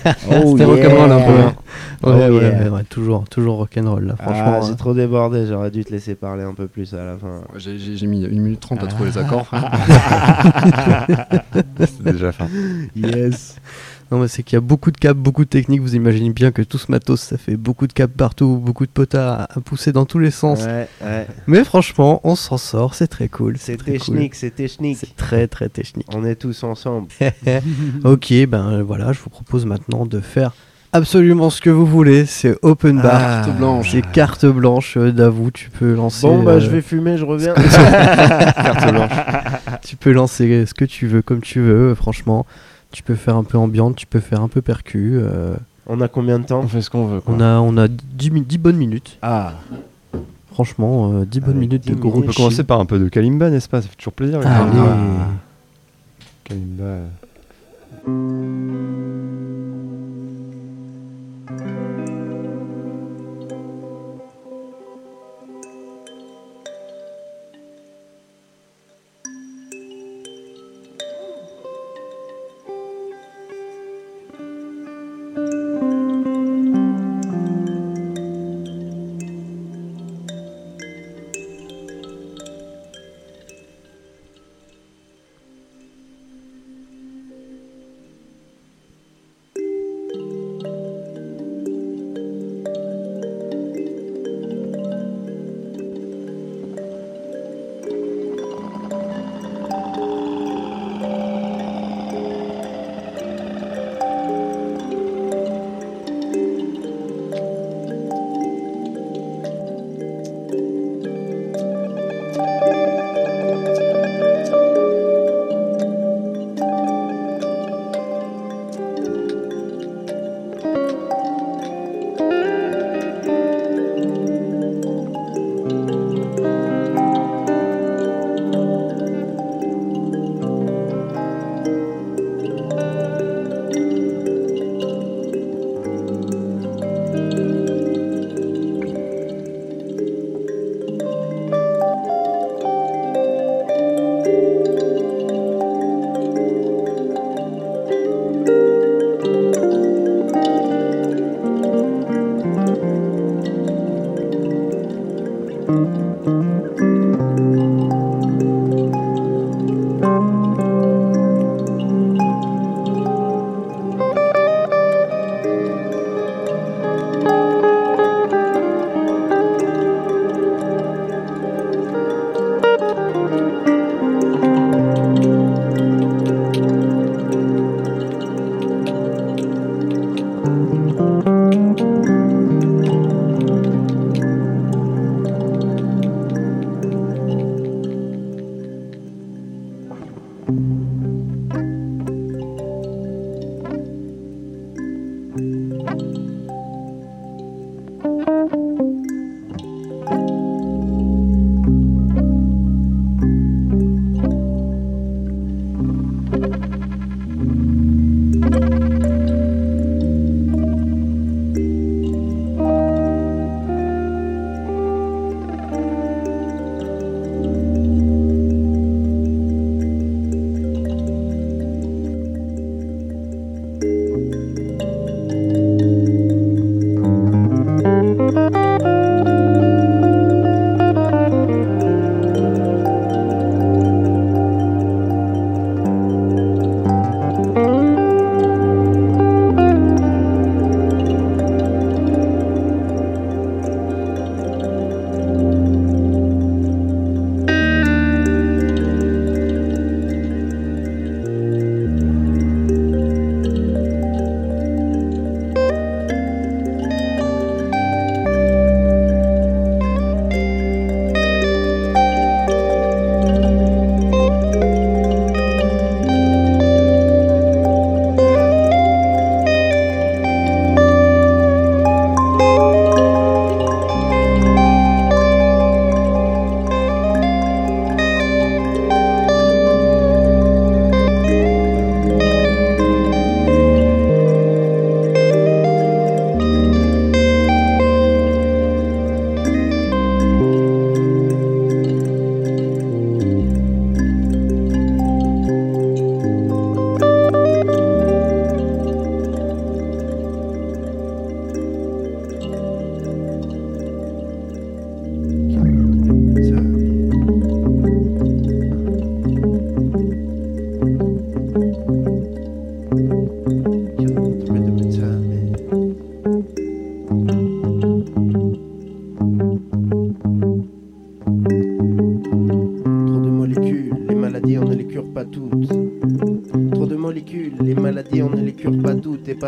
Oh C'était rock'n'roll un peu. hein. Oh Ouais, ouais, yeah. ouais, ouais, toujours, toujours rock'n'roll là, franchement. Ah, j'ai hein. trop débordé, j'aurais dû te laisser parler un peu plus à la fin. J'ai- J'ai j'ai mis 1 minute 30 à trouver les accords. C'est déjà fin. Yes. Non, mais c'est qu'il y a beaucoup de câbles, beaucoup de techniques. Vous imaginez bien que tout ce matos, ça fait beaucoup de câbles partout, beaucoup de potas à, à pousser dans tous les sens. Ouais, ouais. Mais franchement, on s'en sort, c'est très cool. C'est très cool. technique, c'est technique. C'est très très technique. On est tous ensemble. ok, ben voilà, je vous propose maintenant de faire absolument ce que vous voulez. C'est open bar. Ah. Carte blanche. C'est carte blanche. euh, Davou, tu peux lancer. Bon, bah, euh, je vais fumer, je reviens. carte blanche. Tu peux lancer ce que tu veux, comme tu veux. Franchement, tu peux faire un peu ambiante, tu peux faire un peu percu. euh, On a combien de temps On fait ce qu'on veut. quoi. on a, on a 10, mi- 10 bonnes minutes. Ah. Franchement, euh, 10 bonnes minutes de gros On peut commencer par un peu de Kalimba, n'est-ce pas? Ça fait toujours plaisir. le Allez. Kalimba. Kalimba. euh,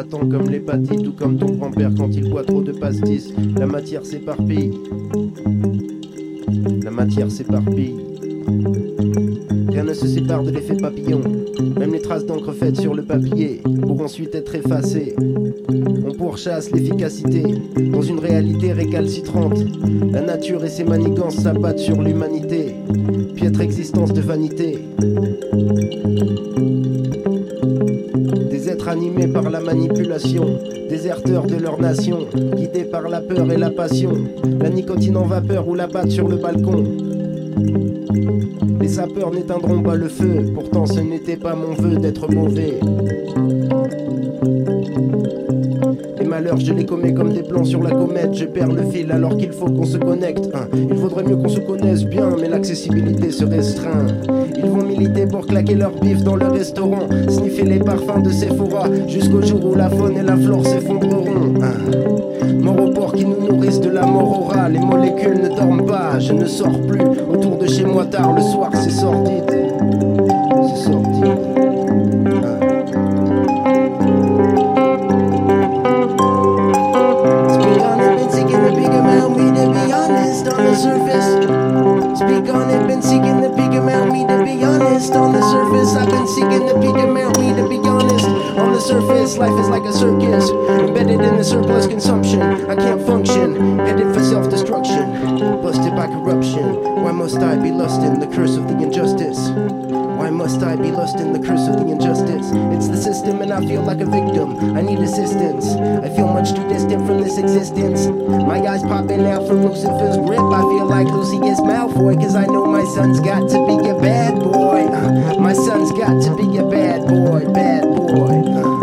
Épatant comme l'hépatite ou comme ton grand-père quand il boit trop de pastis. La matière s'éparpille. La matière s'éparpille. Rien ne se sépare de l'effet papillon. Même les traces d'encre faites sur le papier pour ensuite être effacées. On pourchasse l'efficacité dans une réalité récalcitrante. La nature et ses manigances s'abattent sur l'humanité. Piètre existence de vanité. Déserteurs de leur nation, guidés par la peur et la passion. La nicotine en vapeur ou la batte sur le balcon. Les sapeurs n'éteindront pas le feu, pourtant ce n'était pas mon vœu d'être mauvais. Les malheurs, je les commets comme sur la comète. Je perds le fil alors qu'il faut qu'on se connecte. hein. Il vaudrait mieux qu'on se connaisse bien, mais l'accessibilité se restreint. Ils vont militer pour claquer leur bif dans le restaurant, sniffer les parfums de Sephora, jusqu'au jour où la faune et la flore s'effondreront. hein. Mort qui nous nourrissent de la mort orale. Les molécules ne dorment pas, je ne sors plus. Autour de chez moi tard le soir, c'est sordide. Surface. Speak on it, been seeking the big amount, me to be honest on the surface. I've been seeking the big amount, me to be honest on the surface. Life is like a circus, embedded in the surplus consumption. I can't function, headed for self destruction, busted by corruption. Why must I be lost in the curse of the injustice? Why must I be lost in the curse of the injustice? It's the system and I feel like a victim. I need assistance. I feel much too distant from this existence. My eyes popping out from Lucifer's grip. I feel like Lucy is Malfoy, cause I know my son's got to be a bad boy. Uh, my son's got to be a bad boy, bad boy. Uh,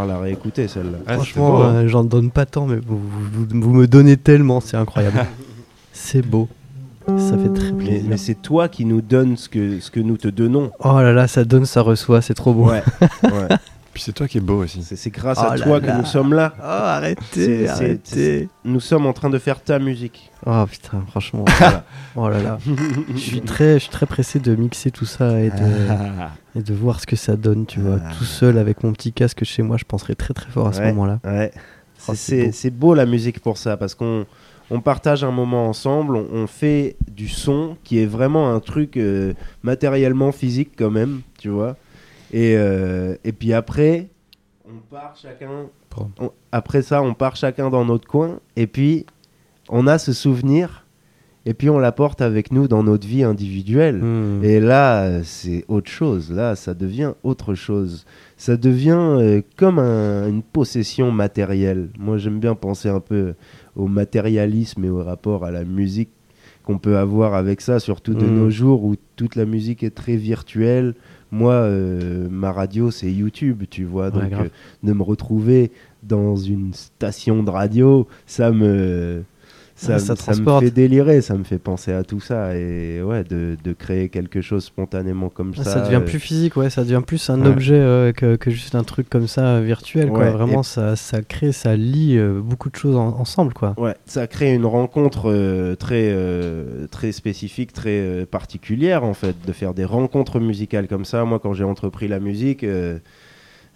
falloir la réécouter celle-là. Franchement, euh, j'en donne pas tant, mais vous, vous- vous me donnez tellement, c'est incroyable. c'est beau. Ça fait très Mais, plaisir. mais c'est toi qui nous donnes ce que, ce que nous te donnons. Oh là là, ça donne, ça reçoit, c'est trop beau. Ouais. ouais. Puis c'est toi qui es beau aussi. C'est grâce Oh à toi là. que nous sommes là. Oh, arrêtez, arrêtez. Nous sommes en train de faire ta musique. Oh putain, franchement. voilà. Oh là là. je suis très, je suis très pressé de mixer tout ça et de, et de voir ce que ça donne, tu vois. Tout seul avec mon petit casque chez moi, je penserais très très fort à ce Ouais, moment-là. ouais. Oh, C'est- beau. la musique pour ça, parce qu'on on partage un moment ensemble, on, on fait du son qui est vraiment un truc euh, matériellement physique quand même, tu vois. Et, euh, et puis après, on part chacun. on- après ça, on part chacun dans notre coin, et puis on a ce souvenir, et puis on l'apporte avec nous dans notre vie individuelle. Hmm. Et là, c'est autre chose. Là, ça devient autre chose. Ça devient euh, comme un- une possession matérielle. Moi, j'aime bien penser un peu au matérialisme et au rapport à la musique qu'on peut avoir avec ça, surtout de Mm. nos jours où toute la musique est très virtuelle. Moi, euh, ma radio, c'est YouTube, tu vois. Ouais, Donc, grave. euh, de me retrouver dans une station de radio, ça me... Ça, ça ça me fait délirer, ça me fait penser à tout ça et ouais, de, de créer quelque chose spontanément comme Ah, ça. ça devient euh, plus physique, ouais, ça devient plus un Ouais. objet euh, que, que juste un truc comme ça euh, virtuel, quoi. Ouais, Vraiment, et- ça, ça crée, ça lie euh, beaucoup de choses en- ensemble, quoi. Ouais, ça crée une rencontre très, très spécifique, très particulière en fait, de faire des rencontres musicales comme ça. Moi, quand j'ai entrepris la musique,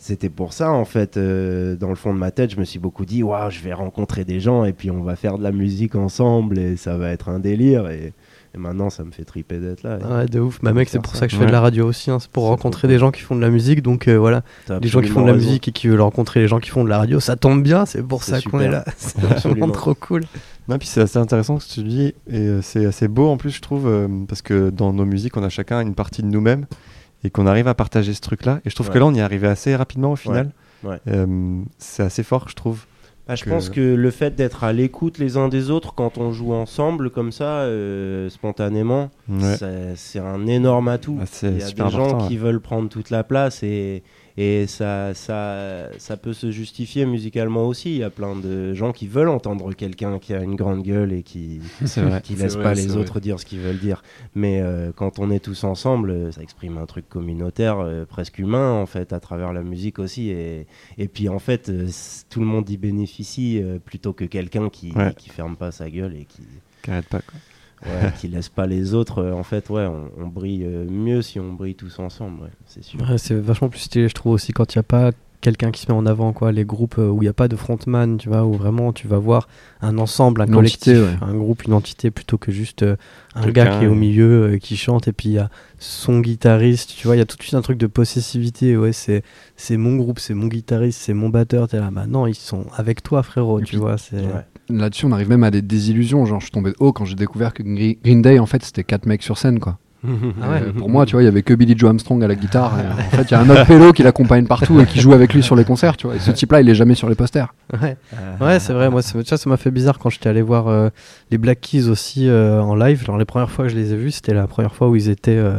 c'était pour ça en fait. euh, dans le fond de ma tête, je me suis beaucoup dit, waouh, je vais rencontrer des gens et puis on va faire de la musique ensemble et ça va être un délire. Et, et maintenant, ça me fait triper d'être là. Ouais, de ouf. Bah, mec, c'est pour ça que je fais Ouais. de la radio aussi. hein. C'est pour rencontrer des gens qui font de la musique. Donc euh, voilà, les gens qui font de la raison. musique et qui veulent rencontrer les gens qui font de la radio, ça tombe bien. C'est pour ça qu'on est là. C'est Absolument. vraiment trop cool. Non, puis c'est assez intéressant ce que tu dis, et euh, c'est assez beau en plus, je trouve, euh, parce que dans nos musiques, on a chacun une partie de nous-mêmes, et qu'on arrive à partager ce truc-là. Et je trouve Ouais. que là, on y est arrivé assez rapidement au final. Ouais. Euh, c'est assez fort, je trouve. Bah, je que- pense que le fait d'être à l'écoute les uns des autres quand on joue ensemble comme ça, euh, spontanément, Ouais. c'est- un énorme atout. Ah, Il y a des gens qui veulent prendre toute la place et, et ça, ça, ça peut se justifier musicalement aussi. Il y a plein de gens qui veulent entendre quelqu'un qui a une grande gueule et qui C'est laisse vrai, pas les vrai. autres dire ce qu'ils veulent dire. Mais euh, quand on est tous ensemble, euh, ça exprime un truc communautaire, euh, presque humain en fait, à travers la musique aussi. Et, et puis en fait, euh, tout le monde y bénéficie plutôt que quelqu'un qui, Ouais. qui ferme pas sa gueule et qui, Qui arrête pas, quoi. Ouais, qui laisse pas les autres. euh, en fait, ouais, on, on brille euh, mieux si on brille tous ensemble, ouais, c'est sûr. Ouais, c'est vachement plus stylé, je trouve aussi, quand il n'y a pas quelqu'un qui se met en avant, quoi. Les groupes euh, où il n'y a pas de frontman, tu vois, où vraiment tu vas voir un ensemble, un Une collectif, entité, ouais. un groupe, une entité, plutôt que juste euh, un gars qui est au milieu, euh, qui chante, et puis il y a son guitariste, tu vois, il y a tout de suite un truc de possessivité, ouais, c'est c'est mon groupe, c'est mon guitariste, c'est mon batteur, t'es là, bah non, ils sont avec toi, frérot, Et tu puis- vois, c'est... Ouais. Là-dessus, on arrive même à des désillusions. Genre, je suis tombé de haut quand j'ai découvert que Gre- Green Day, en fait, c'était quatre mecs sur scène, quoi. Ah ouais. Euh, pour moi, tu vois, il y avait que Billy Joe Armstrong à la guitare. et en fait, il y a un autre pélo qui l'accompagne partout et qui joue avec lui sur les concerts, tu vois. Et ce type-là, il est jamais sur les posters. Ouais, ouais c'est vrai. Moi, ça ça m'a fait bizarre quand j'étais allé voir euh, les Black Keys aussi euh, en live. Genre, les premières fois que je les ai vus, c'était la première fois où ils étaient, euh,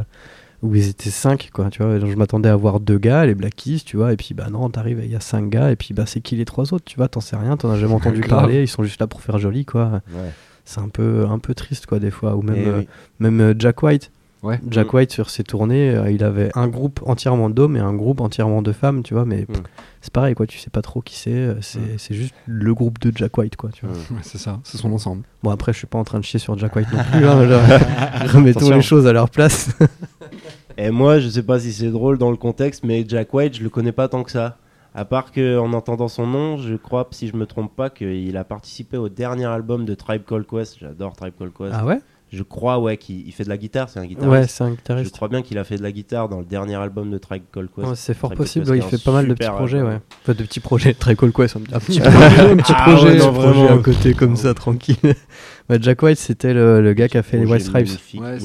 où ils étaient cinq, quoi. Tu vois, je m'attendais à voir deux gars, les Black Keys, tu vois. Et puis, bah non, t'arrives, il y a cinq gars. Et puis, bah, c'est qui les trois autres, tu vois? T'en sais rien, t'en as jamais entendu parler. Ils sont juste là pour faire joli, quoi. Ouais. C'est un peu, un peu triste, quoi, des fois. Ou même, euh, même euh, Jack White. Ouais. Jack Mm. White sur ses tournées, euh, il avait un groupe entièrement d'hommes et un groupe entièrement de femmes, tu vois, mais pff, Mm. c'est pareil, quoi, tu sais pas trop qui c'est, euh, c'est Mm. c'est juste le groupe de Jack White, quoi, tu vois. Ouais, c'est ça, c'est son ensemble. Bon, après, je suis pas en train de chier sur Jack White non plus, hein, genre, remettons Attention. les choses à leur place. Et moi, je sais pas si c'est drôle dans le contexte, mais Jack White, je le connais pas tant que ça. À part que, en entendant son nom, je crois, si je me trompe pas, qu'il a participé au dernier album de Tribe Called Quest. J'adore Tribe Called Quest. ah ouais? Je crois, ouais, qu'il il fait de la guitare, c'est un guitariste. Ouais, c'est un je guitariste. crois bien qu'il a fait de la guitare dans le dernier album de Tribe Called Quest. Ouais, c'est fort Tribe Called possible, Quest, ouais, il fait pas mal de petits super projets, ouais. Enfin, de petits projets, très cool quest, un petit projet, un petit Ah projet, ouais, non, un projet vraiment. à côté comme ça, tranquille. Bah, Jack White, c'était le, le gars qui a fait les White Stripes. Ouais,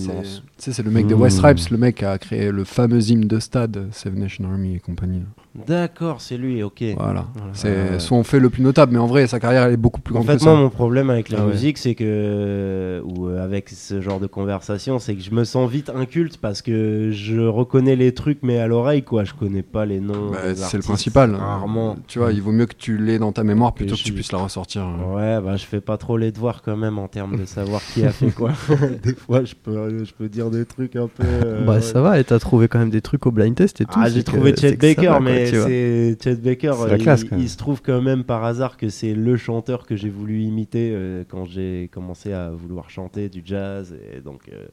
c'est le mec des Mmh. White Stripes, le mec qui a créé le fameux hymne de stade, Seven Nation Army et compagnie. D'accord, c'est lui, ok. Voilà. Voilà. C'est Ah son fait le plus notable, mais en vrai, sa carrière elle est beaucoup plus En grande fait, que moi, ça. mon problème avec la Ah ouais. musique, c'est que, ou euh, avec ce genre de conversation, c'est que je me sens vite inculte parce que je reconnais les trucs, mais à l'oreille, quoi. Je connais pas les noms. Bah, c'est le artistes, Rarement. Rarement. Tu vois, il vaut mieux que tu l'aies dans ta mémoire plutôt que tu puisses la ressortir. Ouais, bah je fais pas trop les devoirs quand même en termes de savoir qui a fait quoi. des fois, je peux, je peux dire des trucs un peu. euh, Bah ouais. ça va, et t'as trouvé quand même des trucs au blind test et tout. Ah, j'ai trouvé Chet Baker, va, quoi, mais c'est Chet Baker. Il- classe, se trouve quand même par hasard que c'est le chanteur que j'ai voulu imiter euh, quand j'ai commencé à vouloir chanter du jazz, et donc euh,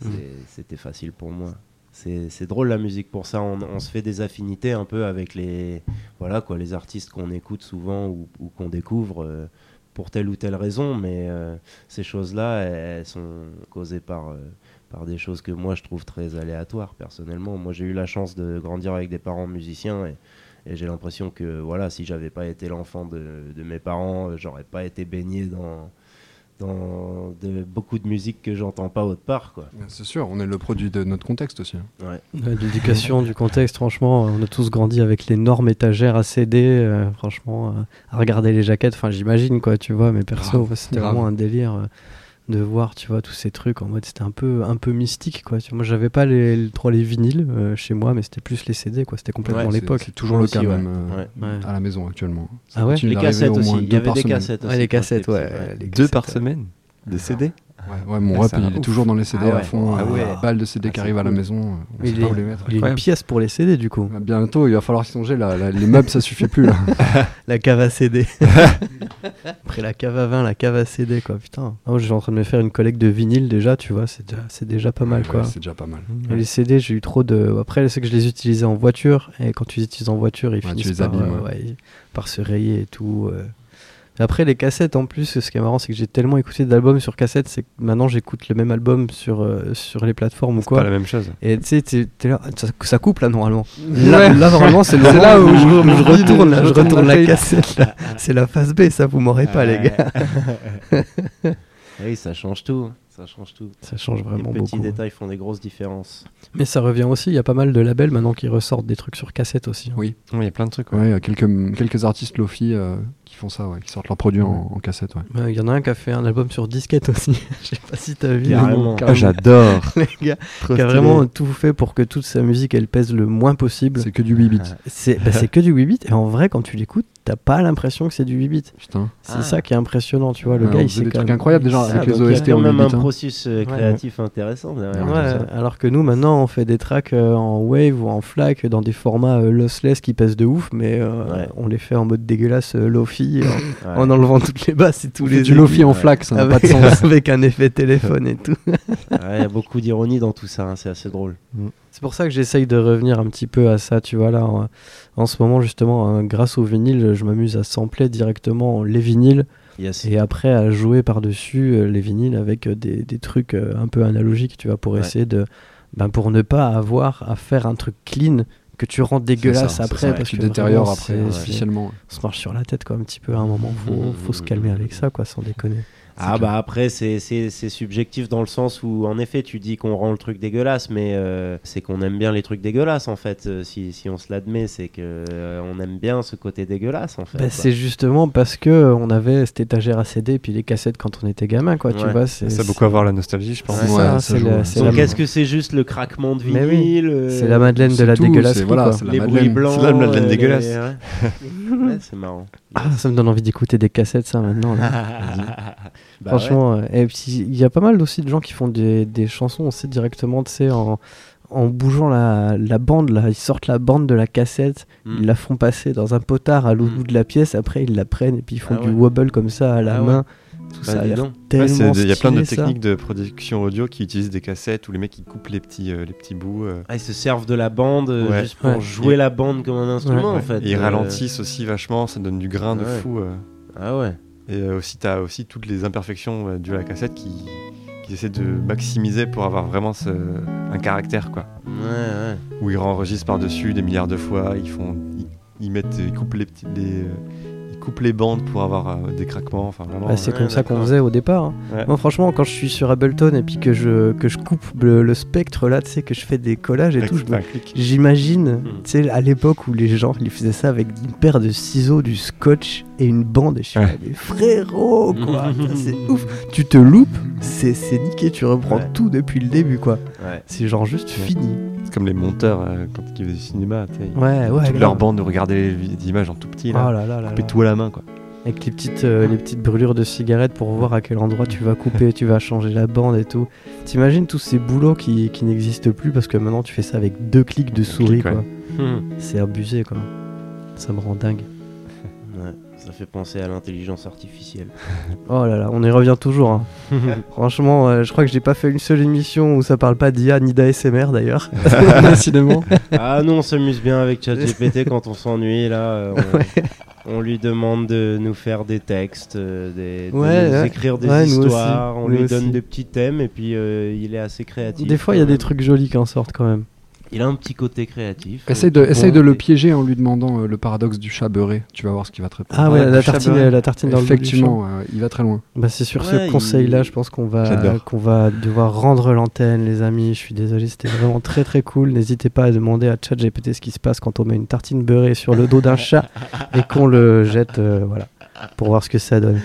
Mm. c'est- c'était facile pour moi. C'est drôle la musique pour ça. On, on se fait des affinités un peu avec les voilà quoi les artistes qu'on écoute souvent ou, ou qu'on découvre euh, pour telle ou telle raison, mais ces choses-là, elles, elles sont causées par par des choses que moi je trouve très aléatoires personnellement. Moi j'ai eu la chance de grandir avec des parents musiciens et, et j'ai l'impression que voilà si j'avais pas été l'enfant de, de mes parents, euh, j'aurais pas été baigné dans dans de, beaucoup de musique que j'entends pas autre part quoi. C'est sûr, on est le produit de notre contexte aussi. hein. Ouais. Ouais, L'éducation, du contexte, franchement, on a tous grandi avec l'énorme étagère à CD, euh, franchement, euh, à regarder les jaquettes, enfin j'imagine quoi, tu vois, mais perso, Grave, ouais, c'était grave. vraiment un délire euh, de voir, tu vois, tous ces trucs en mode, c'était un peu, un peu mystique quoi. Tu vois, moi j'avais pas les, les- trop les vinyles euh, chez moi, mais c'était plus les CD quoi, c'était complètement Ouais, l'époque. C'est toujours le Aussi, cas ouais. euh, Ouais. À la maison actuellement. Ça Ah ouais? Les cassettes au aussi, moins il y deux avait par des semaine. cassettes aussi. Ouais, les cassettes, ouais. petit, ouais. les Deux par cassettes, euh, semaine Des CD Ouais, ouais, mon Ah, rep il est toujours dans les CD Ah à fond. Ah euh, ouais. Balle de CD Ah, qui c'est arrivent à la cool. maison. euh, On Il sait est- pas où les mettre. Il y a une pièce pour les CD du coup. Bah, Bientôt, il va falloir songer là. là, les meubles, ça suffit plus là. La cave à CD. Après la cave à vin, la cave à CD quoi, putain. Je suis en train de me faire une collecte de vinyle déjà, tu vois, c'est déjà, c'est déjà pas mal Ouais, quoi. C'est déjà pas mal. Et les CD, j'ai eu trop de. Après, c'est que je les utilisais en voiture, et quand tu les utilises en voiture, ils finissent par, abîmes, euh, ouais. ouais, par se rayer et tout. euh. Après, les cassettes en plus, ce qui est marrant, c'est que j'ai tellement écouté d'albums sur cassette, c'est que maintenant j'écoute le même album sur, euh, sur les plateformes ou C'est quoi. pas la même chose. Et tu sais, ça, ça coupe là normalement. Ouais. Là, là, normalement, c'est C'est là où je, je- je je retourne, là, je je retourne la cassette. là. C'est la phase B, ça vous m'aurez pas, les gars. Oui, ça change tout. Ça change tout. Ça change vraiment Les petits beaucoup. détails font des grosses différences. Mais ça revient aussi, il y a pas mal de labels maintenant qui ressortent des trucs sur cassette aussi. hein. Oui. Il y a plein de trucs. Ouais, il y a quelques, quelques artistes Lofi euh, qui font ça, ouais, qui sortent leurs produits en, en cassette. Ouais. Ouais, Il y en a un qui a fait un album sur disquette aussi. Je sais pas si t'as vu. Carrément. Ah, j'adore. Les gars, Trop qui a stylé. vraiment tout fait pour que toute sa musique elle pèse le moins possible. C'est que du 8 bits. C'est bah, c'est que du 8 bits et en vrai quand tu l'écoutes, t'as pas l'impression que c'est du 8 bits. C'est ça qui est impressionnant, tu vois. Le Ouais, gars il sait des trucs même- incroyables déjà Ah, avec les OST Il y a quand même 8 un hein. processus euh, créatif intéressant alors que nous maintenant on fait des tracks euh, en wave ou en FLAC dans des formats euh, lossless qui pèsent de ouf, mais on les fait en mode dégueulasse euh, lofi en, Ouais. en enlevant toutes les basses et tous On les du Lofi en flac, ça n'a avec, pas de sens. avec un effet téléphone et tout. Ouais, Il y a beaucoup d'ironie dans tout ça, hein, c'est assez drôle. C'est pour ça que j'essaye de revenir un petit peu à ça, tu vois là. En, en ce moment justement, hein, grâce au vinyle, je m'amuse à sampler directement les vinyles Yes. et après à jouer par-dessus euh, les vinyles avec euh, des, des trucs euh, un peu analogiques, tu vois, pour Ouais. essayer de, ben, pour ne pas avoir à faire un truc clean que tu rends dégueulasse après ça, parce tu que détériores après, artificiellement. on se marche sur la tête quoi un petit peu à un moment. Faut, Mhm, faut se mhm, calmer avec ça quoi, sans déconner. Ah bah après c'est c'est- c'est subjectif dans le sens où en effet tu dis qu'on rend le truc dégueulasse mais euh, c'est qu'on aime bien les trucs dégueulasses en fait Euh, si, si on se l'admet c'est que euh, on aime bien ce côté dégueulasse en fait. Bah, quoi. c'est justement parce que on avait cette étagère à CD et puis les cassettes quand on était gamin quoi, tu Ouais. vois. Ça a beaucoup à voir la nostalgie, je pense. c'est Ouais, ça, ouais. c'est Donc la- est-ce que c'est juste le craquement de vinyle euh, c'est la Madeleine de la tout, c'est- voilà, quoi. la les bruits Madeleine. blancs C'est la Madeleine dégueulasse. ouais. Ouais, c'est marrant. Ah, ça me donne envie d'écouter des cassettes ça maintenant. là. Bah Franchement, euh, il y a pas mal aussi de gens qui font des, des chansons aussi directement, tu sais, en, en bougeant la, la bande là, ils sortent la bande de la cassette, Mm. ils la font passer dans un potard à l'autre Mm. bout de la pièce, après ils la prennent et puis ils font Ah du wobble comme ça à la Ah ouais. Tout Bah, ça Il y a plein de ça. techniques de production audio qui utilisent des cassettes où les mecs ils coupent les petits, euh, les petits bouts. euh, Ah, ils se servent de la bande euh, Ouais. juste pour Ouais. jouer Et- la bande comme un instrument Ouais. en fait. et ils Euh, ralentissent aussi vachement, ça donne du grain de fou. euh. Ah ouais. Et euh, aussi, tu as aussi toutes les imperfections euh, dues à la cassette qui, qui essaient de maximiser pour avoir vraiment ce- un caractère, quoi. Ouais, ouais. Où ils enregistrent par-dessus des milliards de fois, ils font, ils, ils mettent, ils coupent les petits, les, euh, coupent les bandes pour avoir euh, des craquements, enfin vraiment. Bah, c'est Ouais, comme ça qu'on faisait au départ. hein. Ouais. Moi, franchement, quand je suis sur Ableton et puis que je, que je coupe le, le spectre là, tu sais, que je fais des collages et Avec tout, j'imagine, Mm. tu sais, à l'époque où les gens ils faisaient ça avec une paire de ciseaux, du scotch et une bande. Et je suis Ouais. là, mais frérot, quoi, c'est ouf. Tu te loupes, c'est c'est niqué, tu reprends Ouais. tout depuis le début, quoi. Ouais. C'est genre juste fini. Comme les monteurs euh, quand ils faisaient du cinéma, Ouais, ouais. toute grave. leur bande de regarder les, images en tout petit, là, Oh là là là couper là. tout à la main, quoi. Avec les petites, euh, les petites brûlures de cigarettes pour voir à quel endroit tu vas couper, tu vas changer la bande et tout. T'imagines tous ces boulots qui, qui n'existent plus parce que maintenant tu fais ça avec deux clics de souris, clic, quoi. Hmm. C'est abusé, quoi. Ça me rend dingue. Ça fait penser à l'intelligence artificielle. Oh là là, on y revient toujours. hein. Franchement, euh, je crois que j'ai pas fait une seule émission où ça parle pas d'IA ni d'ASMR d'ailleurs. Décidément. ah nous on s'amuse bien avec ChatGPT quand on s'ennuie là. euh, on, on lui demande de nous faire des textes, euh, des, de Ouais, nous ouais. écrire des Ouais, nous aussi, histoires. On nous lui aussi. donne des petits thèmes et puis euh, il est assez créatif. Des fois, il y a des trucs jolis qui en sortent quand même. Il a un petit côté créatif. Essaye euh, de, essaye de le piéger en lui demandant euh, le paradoxe du chat beurré. Tu vas voir ce qu'il va te répondre. Ah ouais, Ouais, la tartine, la tartine dans Effectivement, il va très loin. Bah c'est sur Ouais, ce il- conseil-là, je pense qu'on va J'adore. qu'on va devoir rendre l'antenne, les amis. Je suis désolé, c'était vraiment très très cool. N'hésitez pas à demander à ChatGPT ce qui se passe quand on met une tartine beurrée sur le dos d'un chat et qu'on le jette, euh, voilà, pour voir ce que ça donne.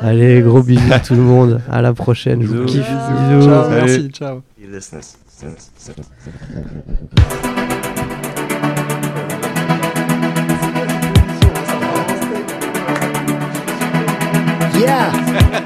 Allez, gros bisous tout le monde. À la prochaine. Je vous Bisous. kiffe. Ciao, Bisous. merci, ciao. Yeah.